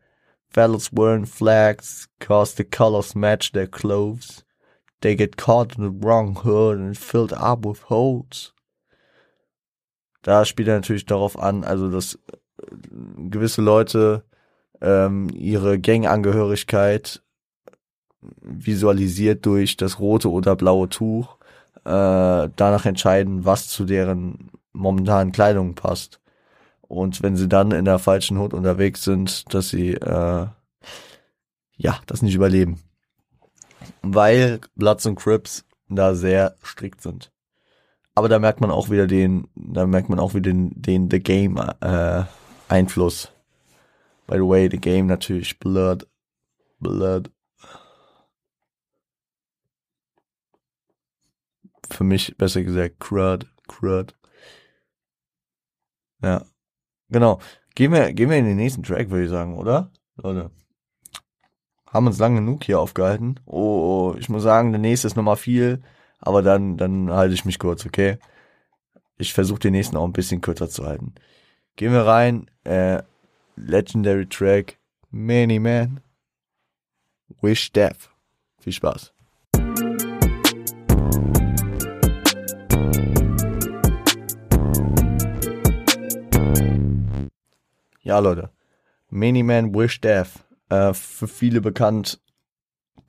Fellas wearing flags, cause the colors match their clothes. They get caught in the wrong hood and filled up with holes. Da spielt er natürlich darauf an, also dass äh, gewisse Leute ähm, ihre Gangangehörigkeit visualisiert durch das rote oder blaue Tuch äh, danach entscheiden, was zu deren momentanen Kleidung passt. Und wenn sie dann in der falschen Hut unterwegs sind, dass sie äh, ja das nicht überleben. Weil Bloods und Crips da sehr strikt sind. Aber da merkt man auch wieder den, da merkt man auch wieder den, den The Game äh, Einfluss. By the way, The Game natürlich Blood, Blood. Für mich besser gesagt Crud, Crud. Ja, genau. Gehen wir, gehen wir in den nächsten Track, würde ich sagen, oder? Leute. Haben uns lang genug hier aufgehalten. Oh, oh, ich muss sagen, der nächste ist nochmal viel, aber dann, dann halte ich mich kurz, okay? Ich versuche den nächsten auch ein bisschen kürzer zu halten. Gehen wir rein, äh, Legendary Track, Many Man, Wish Death. Viel Spaß. Ja, Leute. Many Man Wish Death. Äh, für viele bekannt,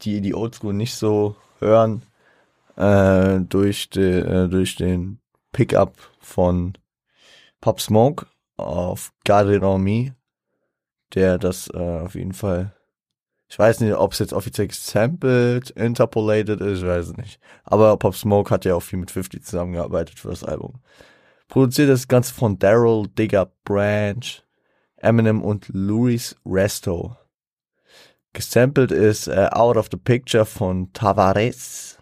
die die Oldschool nicht so hören, äh, durch, de, äh, durch den Pickup von Pop Smoke auf It On Me, der das äh, auf jeden Fall, ich weiß nicht, ob es jetzt offiziell gesampled, interpolated ist, ich weiß nicht. Aber Pop Smoke hat ja auch viel mit 50 zusammengearbeitet für das Album. Produziert das Ganze von Daryl Digger Branch, Eminem und Louis Resto. Gesampelt ist äh, Out of the Picture von Tavares.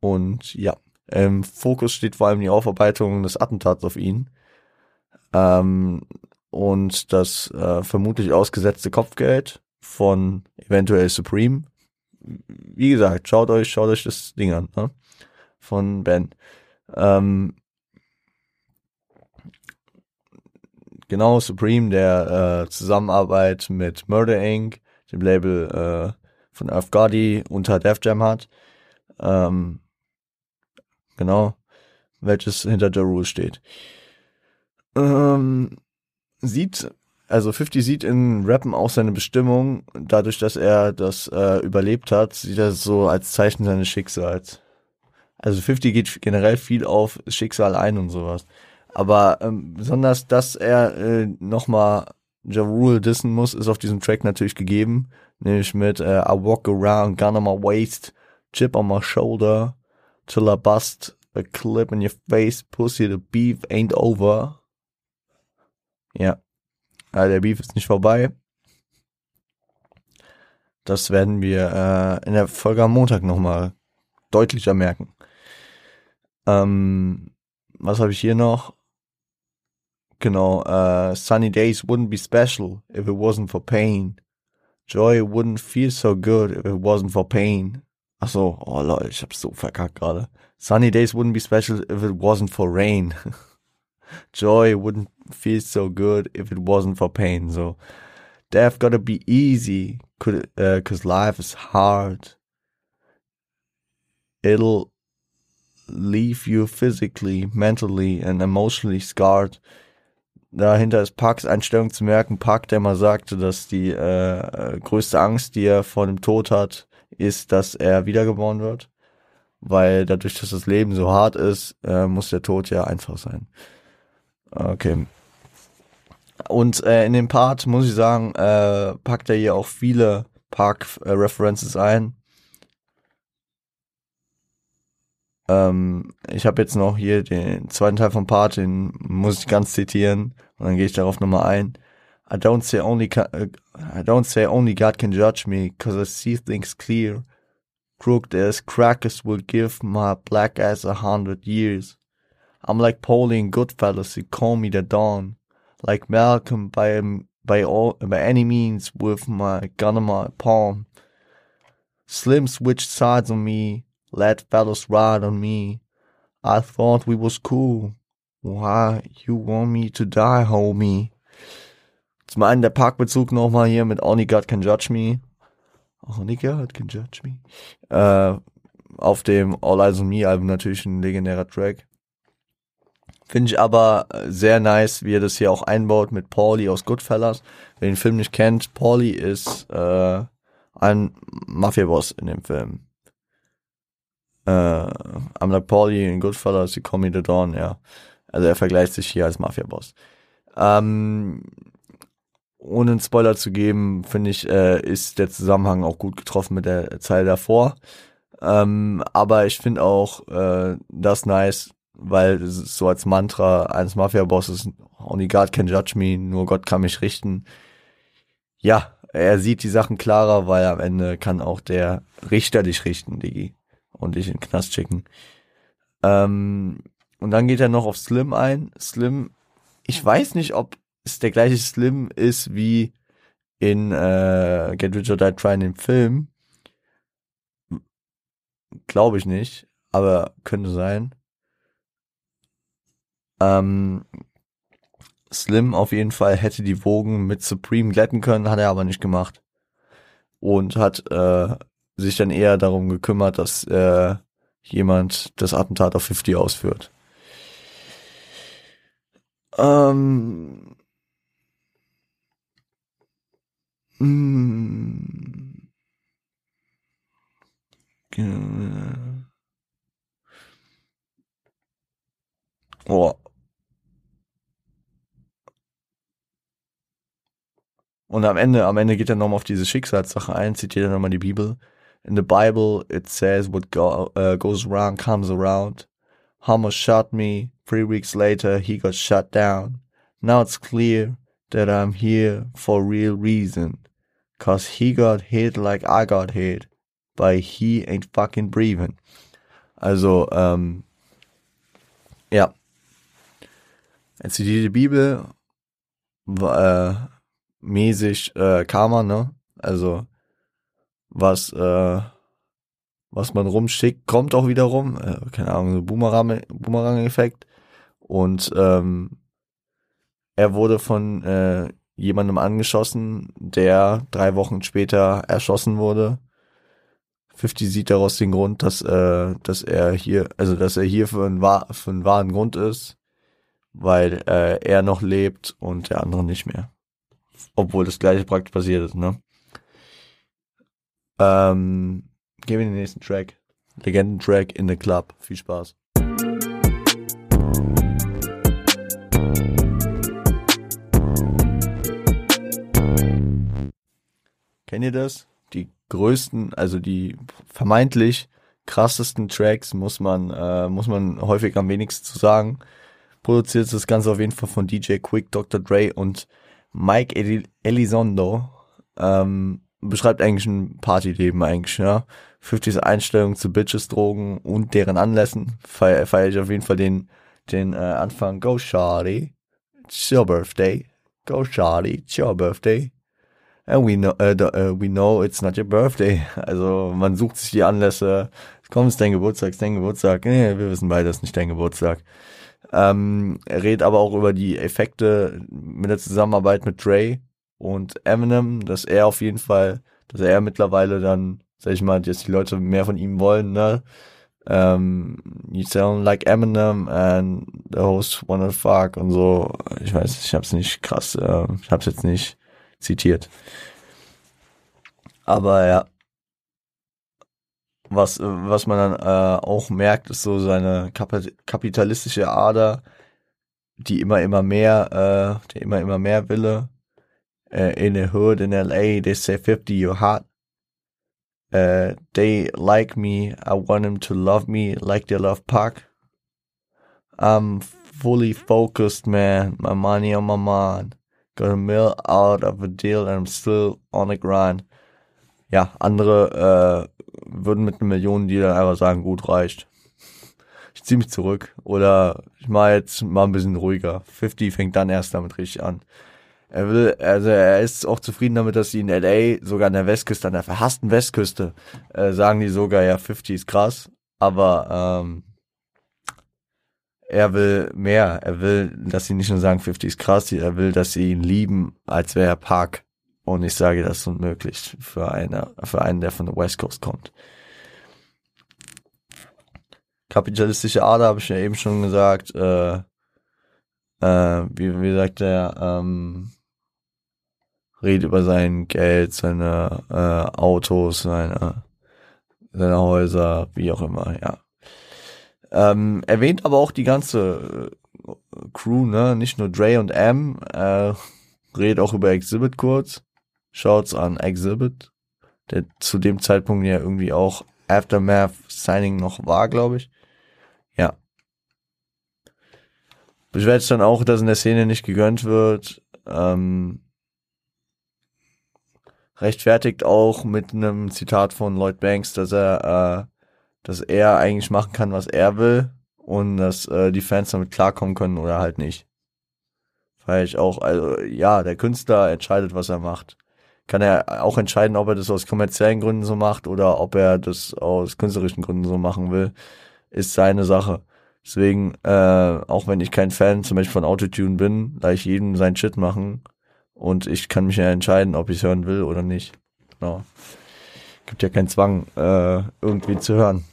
Und ja, im Fokus steht vor allem die Aufarbeitung des Attentats auf ihn. Ähm, und das äh, vermutlich ausgesetzte Kopfgeld von eventuell Supreme. Wie gesagt, schaut euch, schaut euch das Ding an, ne? Von Ben. Ähm, genau, Supreme, der äh, Zusammenarbeit mit Murder Inc., dem Label äh, von Earth Gotti unter Def Jam hat. Ähm, genau, welches hinter der Rule steht. Ähm, sieht, also 50 sieht in Rappen auch seine Bestimmung, dadurch, dass er das äh, überlebt hat, sieht er es so als Zeichen seines Schicksals. Also 50 geht generell viel auf Schicksal ein und sowas. Aber ähm, besonders, dass er äh, nochmal Ja Rule dissen muss, ist auf diesem Track natürlich gegeben. Nämlich mit äh, I walk around, gun on my waist, chip on my shoulder, till I bust a clip in your face, pussy, the beef ain't over. Ja. ja der Beef ist nicht vorbei. Das werden wir äh, in der Folge am Montag nochmal deutlicher merken. Ähm, was habe ich hier noch? Genau, uh, sunny days wouldn't be special if it wasn't for pain. Joy wouldn't feel so good if it wasn't for pain. Ach so, oh lol, ich hab's so verkackt gerade. Sunny days wouldn't be special if it wasn't for rain. Joy wouldn't feel so good if it wasn't for pain. So, death gotta be easy, could, uh, cause life is hard. It'll leave you physically, mentally and emotionally scarred. Dahinter ist Parks Einstellung zu merken. Park, der mal sagte, dass die äh, größte Angst, die er vor dem Tod hat, ist, dass er wiedergeboren wird. Weil dadurch, dass das Leben so hart ist, äh, muss der Tod ja einfach sein. Okay. Und äh, in dem Part muss ich sagen, äh, packt er hier auch viele Park-References ein. Ähm, ich habe jetzt noch hier den zweiten Teil vom Part, den muss ich ganz zitieren und dann gehe ich darauf nochmal ein. I don't say only uh, I don't say only God can judge me, cause I see things clear. Crooked as crackers will give my black ass a hundred years. I'm like Paulie in Goodfellas, you call me the Dawn. Like Malcolm by by all by any means with my gun on my palm. Slim switched sides on me, let fellows ride on me. I thought we was cool. Why you want me to die, homie? Zum einen der Parkbezug nochmal hier mit Only God Can Judge Me. Only God Can Judge Me. Äh, auf dem All Eyes on Me Album natürlich ein legendärer Track. Finde ich aber sehr nice, wie er das hier auch einbaut mit Paulie aus Goodfellas. Wer den Film nicht kennt, Paulie ist äh, ein Mafia-Boss in dem Film. Äh, I'm like Paulie in Goodfellas, you call me the Dawn, ja. Also er vergleicht sich hier als Mafia-Boss. Ähm, ohne einen Spoiler zu geben, finde ich, äh, ist der Zusammenhang auch gut getroffen mit der Zeile davor. Ähm, aber ich finde auch äh, das nice, weil so als Mantra eines Mafia-Bosses, only God can judge me, nur Gott kann mich richten. Ja, er sieht die Sachen klarer, weil am Ende kann auch der Richter dich richten, Digi, und dich in den Knast schicken. Ähm, und dann geht er noch auf Slim ein. Slim, ich weiß nicht, ob es der gleiche Slim ist wie in äh, Get Rich or Die Trying im Film. Glaube ich nicht, aber könnte sein. Ähm, Slim auf jeden Fall hätte die Wogen mit Supreme glätten können, hat er aber nicht gemacht. Und hat äh, sich dann eher darum gekümmert, dass äh, jemand das Attentat auf 50 ausführt. Ähm, mm, oh. Und am Ende, am Ende geht er nochmal auf diese Schicksalssache ein, zitiert er nochmal die Bibel. In the Bible, it says what go, uh, goes around comes around. Homer shot me. Three weeks later, he got shut down. Now it's clear that I'm here for real reason. Cause he got hit like I got hit. But he ain't fucking breathing. Also, ähm, ja. Er zitiert die Bibel, äh, mäßig äh, Karma, ne? Also, was, äh, was man rumschickt, kommt auch wieder rum. Äh, keine Ahnung, so Boomerang-Effekt. Und ähm, er wurde von äh, jemandem angeschossen, der drei Wochen später erschossen wurde. 50 sieht daraus den Grund, dass, äh, dass er hier, also dass er hier für einen, für einen wahren Grund ist, weil äh, er noch lebt und der andere nicht mehr. Obwohl das gleiche praktisch passiert ist, ne? Ähm, gehen wir den nächsten Track. Legenden-Track in the Club. Viel Spaß. Kennt ihr das? Die größten, also die vermeintlich krassesten Tracks muss man, äh, muss man häufig am wenigsten zu sagen. Produziert das Ganze auf jeden Fall von DJ Quick, Dr. Dre und Mike Elizondo. Ähm, beschreibt eigentlich ein Partyleben eigentlich, ja. 50s Einstellung zu Bitches, Drogen und deren Anlässen. Feier, feier ich auf jeden Fall den, den äh, Anfang. Go Shawty, it's your birthday. Go Shawty, it's your birthday. And we know, uh, uh, we know it's not your birthday. Also man sucht sich die Anlässe. Komm, es ist dein Geburtstag, ist dein Geburtstag. Nee, wir wissen beide, es ist nicht dein Geburtstag. Ähm, er redet aber auch über die Effekte mit der Zusammenarbeit mit Dre und Eminem, dass er auf jeden Fall, dass er mittlerweile dann, sag ich mal, dass die Leute mehr von ihm wollen, ne? Um, ähm, you sound like Eminem and the host wanna fuck und so. Ich weiß, ich hab's nicht krass, äh, ich hab's jetzt nicht zitiert. Aber ja, was, was man dann äh, auch merkt, ist so seine kapitalistische Ader, die immer, immer mehr, äh, der immer, immer mehr Wille. Uh, in the hood in LA, they say 50, you're hot. Uh, they like me. I want them to love me like they love Pac. I'm fully focused, man. My money on my mind. Got a mill out of a deal and I'm still on the grind. Ja, andere äh, würden mit einer Million Deal einfach sagen, gut, reicht. Ich ziehe mich zurück. Oder ich mache jetzt mal ein bisschen ruhiger. 50 fängt dann erst damit richtig an. Er will, also er ist auch zufrieden damit, dass sie in LA, sogar an der Westküste, an der verhassten Westküste, äh, sagen die sogar, ja, 50 ist krass, aber ähm, er will mehr. Er will, dass sie nicht nur sagen, 50 ist krass, er will, dass sie ihn lieben, als wäre er Park. Und ich sage, das ist unmöglich für, eine, für einen, der von der West Coast kommt. Kapitalistische Ader habe ich ja eben schon gesagt. Äh, äh, wie, wie sagt er? Ähm, redet über sein Geld, seine äh, Autos, seine, seine Häuser, wie auch immer, ja. Ähm, erwähnt aber auch die ganze äh, Crew, ne? Nicht nur Dre und M, äh, redet auch über Exhibit kurz. Schaut's an Exhibit, der zu dem Zeitpunkt ja irgendwie auch Aftermath Signing noch war, glaube ich. Ja. Beschwert dann auch, dass in der Szene nicht gegönnt wird. Ähm, rechtfertigt auch mit einem Zitat von Lloyd Banks, dass er, äh, dass er eigentlich machen kann, was er will und dass äh, die Fans damit klarkommen können oder halt nicht. Weil ich auch, also ja, der Künstler entscheidet, was er macht. Kann er auch entscheiden, ob er das aus kommerziellen Gründen so macht oder ob er das aus künstlerischen Gründen so machen will, ist seine Sache. Deswegen, äh, auch wenn ich kein Fan zum Beispiel von Autotune bin, da ich jedem sein Shit machen und ich kann mich ja entscheiden, ob ich hören will oder nicht. Genau. Gibt ja keinen Zwang, äh, irgendwie zu hören.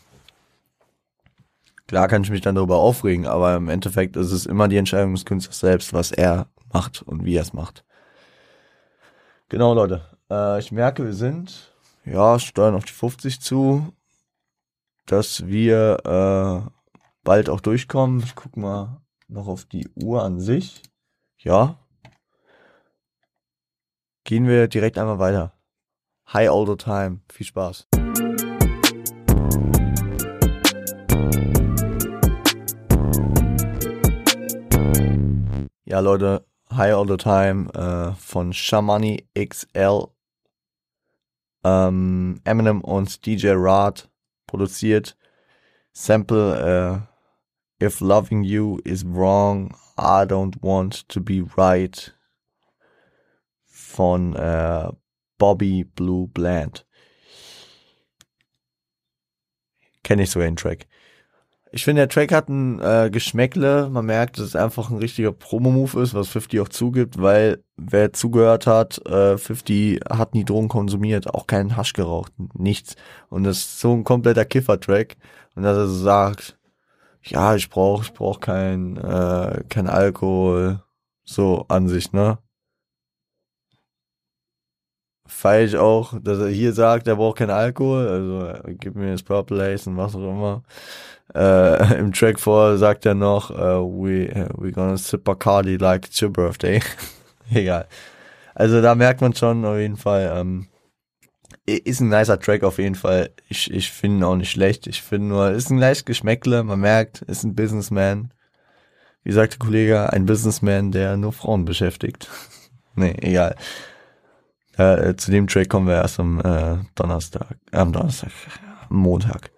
Klar kann ich mich dann darüber aufregen, aber im Endeffekt ist es immer die Entscheidung des Künstlers selbst, was er macht und wie er es macht. Genau, Leute. Äh, ich merke, wir sind, ja, steuern auf die 50 zu, dass wir äh, bald auch durchkommen. Ich guck mal noch auf die Uhr an sich. Ja, gehen wir direkt einmal weiter. Hi all the time. Viel Spaß. Ja, Leute, Hi All the Time äh, von Shamani XL, ähm, Eminem und DJ Rod produziert. Sample äh, If loving you is wrong, I don't want to be right von äh, Bobby Blue Bland. Kenne ich sogar den Track. Ich finde, der Track hat ein äh, Geschmäckle. Man merkt, dass es einfach ein richtiger Promo-Move ist, was 50 auch zugibt, weil wer zugehört hat, äh, 50 hat nie Drogen konsumiert, auch keinen Hasch geraucht, nichts. Und das ist so ein kompletter Kiffer-Track. Und dass er so sagt, ja, ich brauch, ich brauch kein, äh, kein Alkohol, so an sich, ne? Feiere ich auch, dass er hier sagt, er braucht keinen Alkohol, also gib mir das Purple Lace und was auch immer. Äh, Im Track vor sagt er noch, uh, we, we gonna sip Bacardi like it's your birthday. Egal. Also da merkt man schon auf jeden Fall, ähm, ist ein nicer Track auf jeden Fall. Ich, ich finde ihn auch nicht schlecht. Ich finde nur, ist ein leicht Geschmäckle. Man merkt, ist ein Businessman. Wie sagt der Kollege, ein Businessman, der nur Frauen beschäftigt. nee, egal. Äh, zu dem Track kommen wir erst am äh, Donnerstag, äh, am Donnerstag, am Montag.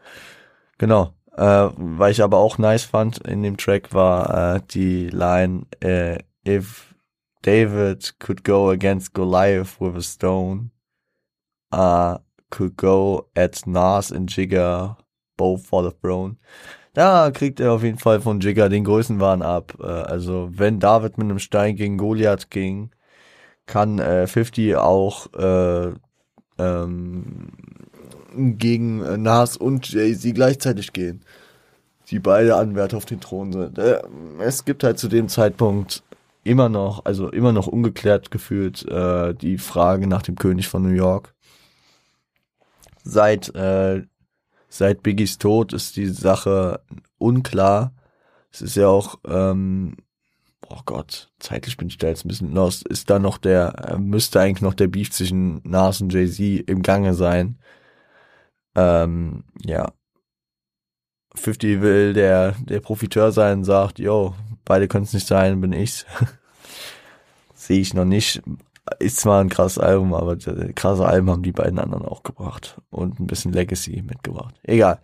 Genau. Äh, weil ich aber auch nice fand in dem Track war äh, die Line äh, If David could go against Goliath with a stone, uh, could go at Nas and Jigger both for the throne. Da kriegt er auf jeden Fall von Jigger den Größenwahn ab. Äh, also wenn David mit einem Stein gegen Goliath ging, kann äh, 50 auch äh, ähm, gegen Nas und Jay-Z gleichzeitig gehen. Die beide Anwärter auf den Thron sind. Äh, es gibt halt zu dem Zeitpunkt immer noch, also immer noch ungeklärt gefühlt, äh, die Frage nach dem König von New York. Seit, äh, seit Biggies Tod ist die Sache unklar. Es ist ja auch ähm, oh Gott, zeitlich bin ich da jetzt ein bisschen lost, ist da noch der, äh, müsste eigentlich noch der Beef zwischen Nas und Jay-Z im Gange sein. Ähm, ja. 50 will der, der Profiteur sein, sagt, yo, beide können es nicht sein, bin ich's. Sehe ich noch nicht. Ist zwar ein krasses Album, aber krasse Alben haben die beiden anderen auch gebracht. Und ein bisschen Legacy mitgebracht. Egal.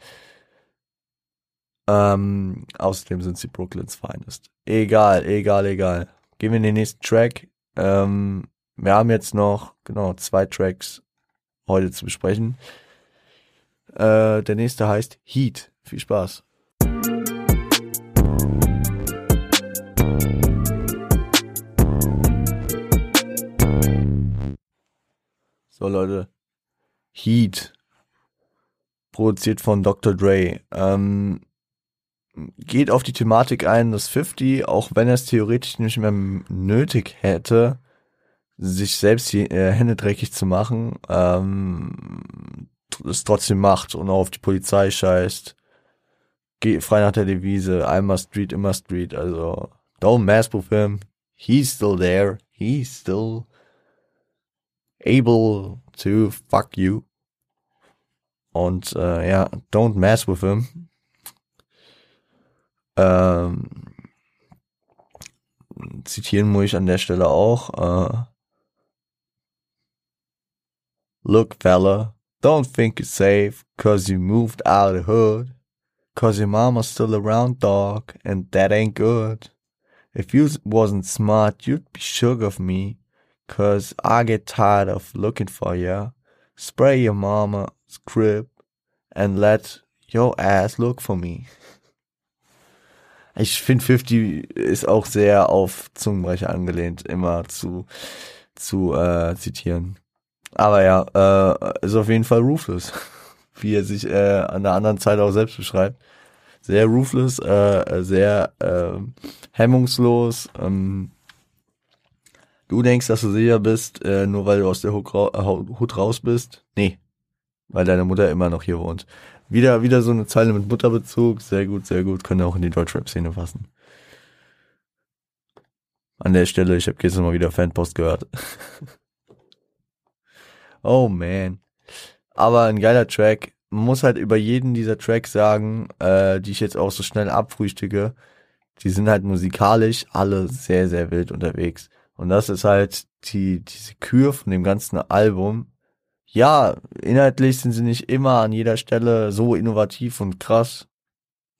Ähm, außerdem sind sie Brooklyns Finest. Egal, egal, egal. Gehen wir in den nächsten Track. Ähm, wir haben jetzt noch, genau, zwei Tracks heute zu besprechen. Äh, der nächste heißt Heat. Viel Spaß. So Leute, Heat, produziert von Dr. Dre. Ähm, geht auf die Thematik ein, dass 50, auch wenn er es theoretisch nicht mehr nötig hätte, sich selbst die äh, Hände dreckig zu machen, ähm, es trotzdem macht und auch auf die Polizei scheißt. Geht frei nach der Devise, einmal Street, immer Street, also don't mess with him. He's still there. He's still able to fuck you. Und äh, ja, don't mess with him. Ähm, zitieren muss ich an der Stelle auch. Äh, Look, fella, don't think you're safe, cause you moved out of the hood. Cause your mama's still around, dog, and that ain't good. If you wasn't smart, you'd be shook of me, cause I get tired of looking for ya. Spray your mama's crib and let your ass look for me. Ich finde 50 ist auch sehr auf Zungenbrecher angelehnt, immer zu, zu äh, zitieren. Aber ja, äh, ist auf jeden Fall ruthless, wie er sich äh, an der anderen Seite auch selbst beschreibt. Sehr ruthless, äh, sehr äh, hemmungslos. Ähm, du denkst, dass du sicher bist, äh, nur weil du aus der Hut raus bist? Nee, weil deine Mutter immer noch hier wohnt. Wieder, wieder so eine Zeile mit Mutterbezug. Sehr gut, sehr gut. Können auch in die Deutschrap-Szene passen. An der Stelle, ich habe gestern mal wieder Fanpost gehört. oh man. Aber ein geiler Track. Man muss halt über jeden dieser Tracks sagen, äh, die ich jetzt auch so schnell abfrühstücke. Die sind halt musikalisch alle sehr, sehr wild unterwegs. Und das ist halt die, diese Kür von dem ganzen Album ja, inhaltlich sind sie nicht immer an jeder Stelle so innovativ und krass,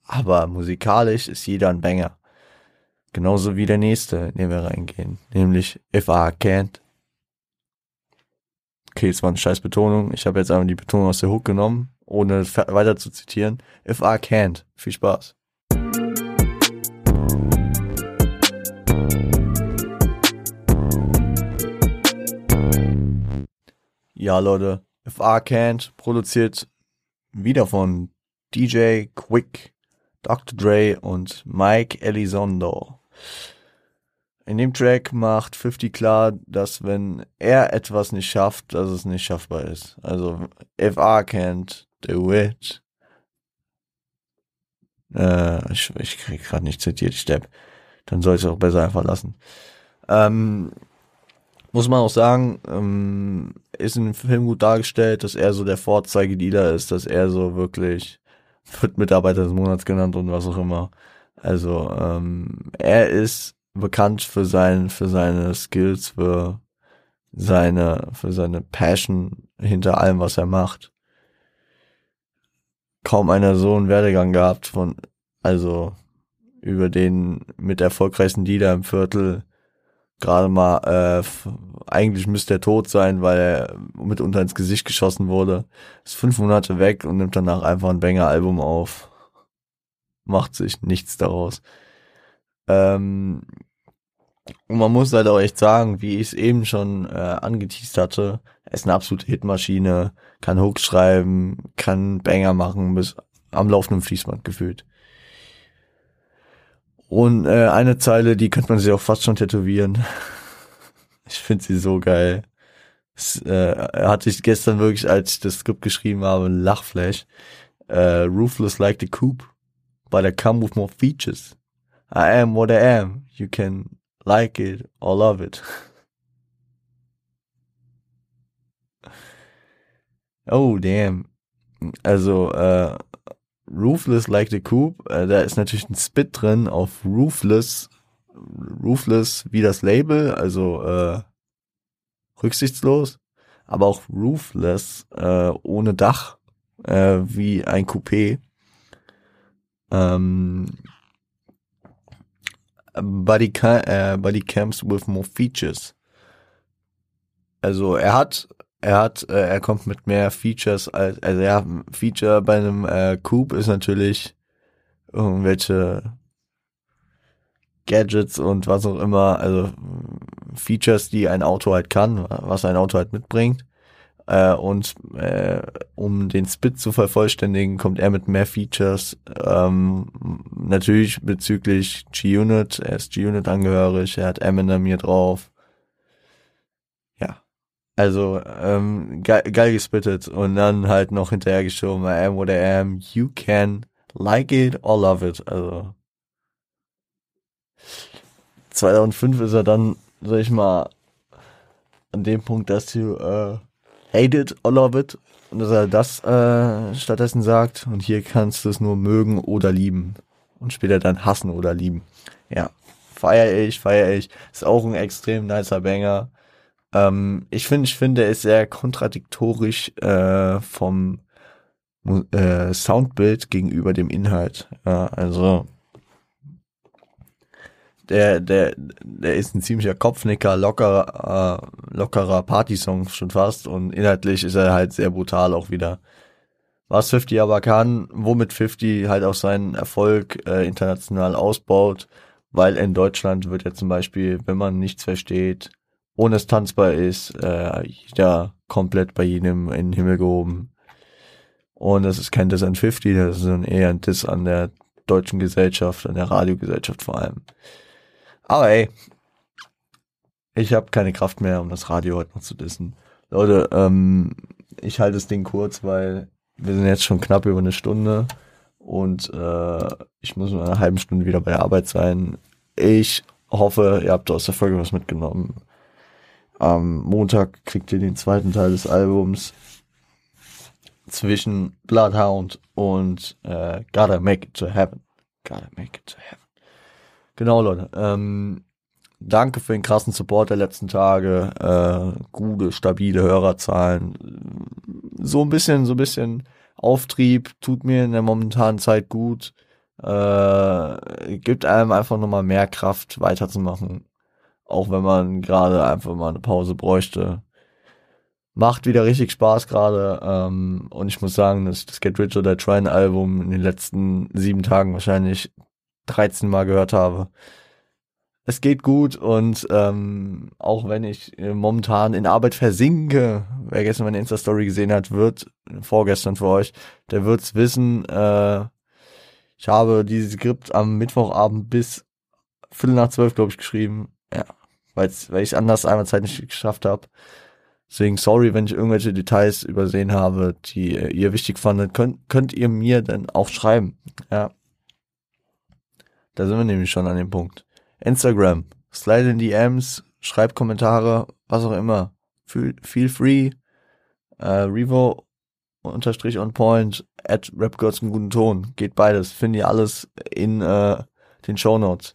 aber musikalisch ist jeder ein Banger. Genauso wie der nächste, in den wir reingehen, nämlich If I Can't. Okay, es war eine scheiß Betonung. Ich habe jetzt einfach die Betonung aus der Hook genommen, ohne weiter zu zitieren. If I Can't. Viel Spaß. Ja, Leute, If I Can't produziert wieder von DJ Quick, Dr. Dre und Mike Elizondo. In dem Track macht 50 klar, dass wenn er etwas nicht schafft, dass es nicht schaffbar ist. Also, if I can't do it. Äh, ich, ich krieg gerade nicht zitiert, ich depp. Dann soll ich es auch besser einfach lassen. Ähm, muss man auch sagen, ähm, ist dem Film gut dargestellt, dass er so der Vorzeigedealer ist, dass er so wirklich wird Mitarbeiter des Monats genannt und was auch immer. Also ähm, er ist bekannt für sein, für seine Skills, für seine, für seine Passion hinter allem, was er macht. Kaum einer so einen Werdegang gehabt von, also über den mit erfolgreichsten Dealer im Viertel gerade mal, äh, eigentlich müsste er tot sein, weil er mitunter ins Gesicht geschossen wurde. Ist fünf Monate weg und nimmt danach einfach ein Banger-Album auf. Macht sich nichts daraus. Ähm, und man muss halt auch echt sagen, wie ich es eben schon äh, angeteased hatte, er ist eine absolute Hitmaschine, kann Hooks schreiben, kann Banger machen, bis am laufenden Fließband gefühlt. Und äh, eine Zeile, die könnte man sich auch fast schon tätowieren. Ich finde sie so geil. Es, äh, hatte ich gestern wirklich, als ich das Skript geschrieben habe, ein Lachflash. Äh, Ruthless like the coop, but I come with more features. I am what I am. You can like it or love it. Oh, damn. Also, äh, Roofless Like the Coop, äh, da ist natürlich ein Spit drin auf Roofless, Roofless wie das Label, also äh, rücksichtslos, aber auch Roofless äh, ohne Dach, äh, wie ein Coupé. Ähm, Buddy, äh, Buddy Camps with more features. Also er hat er hat, äh, er kommt mit mehr Features als, also ja, Feature bei einem äh, Coupe ist natürlich irgendwelche Gadgets und was auch immer, also Features, die ein Auto halt kann, was ein Auto halt mitbringt. Äh, und äh, um den Spit zu vervollständigen, kommt er mit mehr Features. Ähm, natürlich bezüglich G-Unit, er ist G-Unit angehörig, er hat Eminem hier drauf. Also, ähm, geil, geil gespittet und dann halt noch hinterhergeschoben, I am what I am, you can like it or love it. Also 2005 ist er dann, sag ich mal, an dem Punkt, dass du äh, hate it or love it und dass er das äh, stattdessen sagt und hier kannst du es nur mögen oder lieben und später dann hassen oder lieben. Ja, feier ich, feier ich. Ist auch ein extrem nicer Banger. Ähm, ich finde, ich finde, er ist sehr kontradiktorisch äh, vom äh, Soundbild gegenüber dem Inhalt. Ja, also der, der, der ist ein ziemlicher Kopfnicker, lockerer, äh, lockerer Partysong schon fast und inhaltlich ist er halt sehr brutal auch wieder. Was 50 aber kann, womit 50 halt auch seinen Erfolg äh, international ausbaut, weil in Deutschland wird ja zum Beispiel, wenn man nichts versteht, ohne es tanzbar ist, äh, jeder komplett bei jedem in den Himmel gehoben. Und das ist kein Diss an 50, das ist eher ein Diss an der deutschen Gesellschaft, an der Radiogesellschaft vor allem. Aber ey, ich habe keine Kraft mehr, um das Radio heute noch zu dissen. Leute, ähm, ich halte das Ding kurz, weil wir sind jetzt schon knapp über eine Stunde und äh, ich muss in einer halben Stunde wieder bei der Arbeit sein. Ich hoffe, ihr habt aus der Folge was mitgenommen. Am Montag kriegt ihr den zweiten Teil des Albums zwischen Bloodhound und äh, Gotta Make It to Heaven. Gotta Make It to Heaven. Genau, Leute. Ähm, danke für den krassen Support der letzten Tage. Äh, gute, stabile Hörerzahlen. So ein bisschen, so ein bisschen Auftrieb tut mir in der momentanen Zeit gut. Äh, gibt einem einfach nochmal mehr Kraft weiterzumachen. Auch wenn man gerade einfach mal eine Pause bräuchte. Macht wieder richtig Spaß gerade. Ähm, und ich muss sagen, dass ich das Get Rich oder Try Album in den letzten sieben Tagen wahrscheinlich 13 Mal gehört habe. Es geht gut und ähm, auch wenn ich äh, momentan in Arbeit versinke, wer gestern meine Insta-Story gesehen hat, wird, vorgestern für euch, der wird's wissen, äh, ich habe dieses Skript am Mittwochabend bis Viertel nach zwölf, glaube ich, geschrieben. Ja, weil's, weil ich anders einmal Zeit nicht geschafft habe. Deswegen sorry, wenn ich irgendwelche Details übersehen habe, die ihr wichtig fandet. Könnt, könnt ihr mir dann auch schreiben. Ja, da sind wir nämlich schon an dem Punkt. Instagram, slide in DMs, schreib Kommentare, was auch immer. Feel, feel free. Uh, Revo unterstrich on point at rapgirls einen guten Ton. Geht beides. Findet ihr alles in uh, den Show Notes.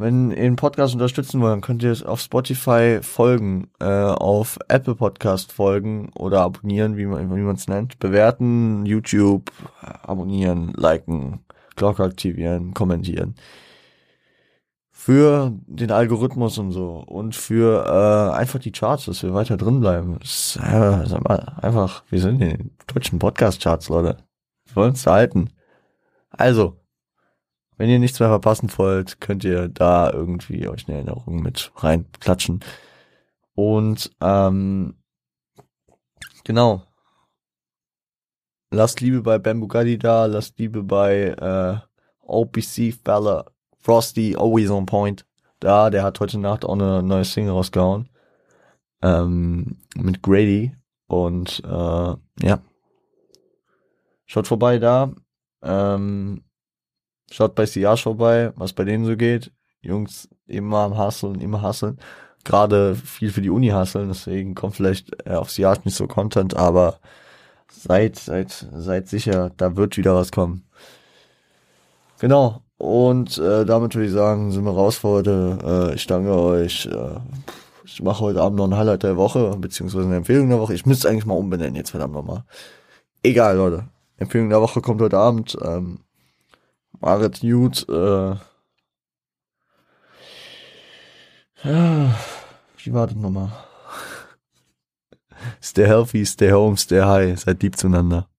Wenn ihr den Podcast unterstützen wollt, könnt ihr es auf Spotify folgen, äh, auf Apple Podcast folgen oder abonnieren, wie man wie man es nennt, bewerten, YouTube abonnieren, liken, Glocke aktivieren, kommentieren. Für den Algorithmus und so und für äh, einfach die Charts, dass wir weiter drin bleiben. Das, äh, sag mal, einfach, wir sind in den deutschen Podcast-Charts, Leute. Wir wollen da halten. Also, wenn ihr nichts mehr verpassen wollt, könnt ihr da irgendwie euch eine Erinnerung mit reinklatschen. Und ähm, genau, Lasst Liebe bei Ben Bugatti da, lasst Liebe bei äh, OPC Fella, Frosty, always on point. Da, der hat heute Nacht auch eine neue Single rausgehauen. Ähm, mit Grady. Und äh, ja. Schaut vorbei da. Ähm, schaut bei Siage vorbei, was bei denen so geht. Jungs immer am Hustlen, immer hustlen. Gerade viel für die Uni hustlen, deswegen kommt vielleicht äh, auf Siage nicht so Content, aber seid, seid, seid sicher, da wird wieder was kommen. Genau. Und äh, damit würde ich sagen, sind wir raus für heute. Äh, ich danke euch. Äh, ich mache heute Abend noch ein Highlight der Woche, beziehungsweise eine Empfehlung der Woche. Ich müsste eigentlich mal umbenennen, jetzt verdammt nochmal. Egal, Leute. Empfehlung der Woche kommt heute Abend. Ähm, Marit Newt, äh, ja, wie war das nochmal? Stay healthy, stay home, stay high. Seid lieb zueinander.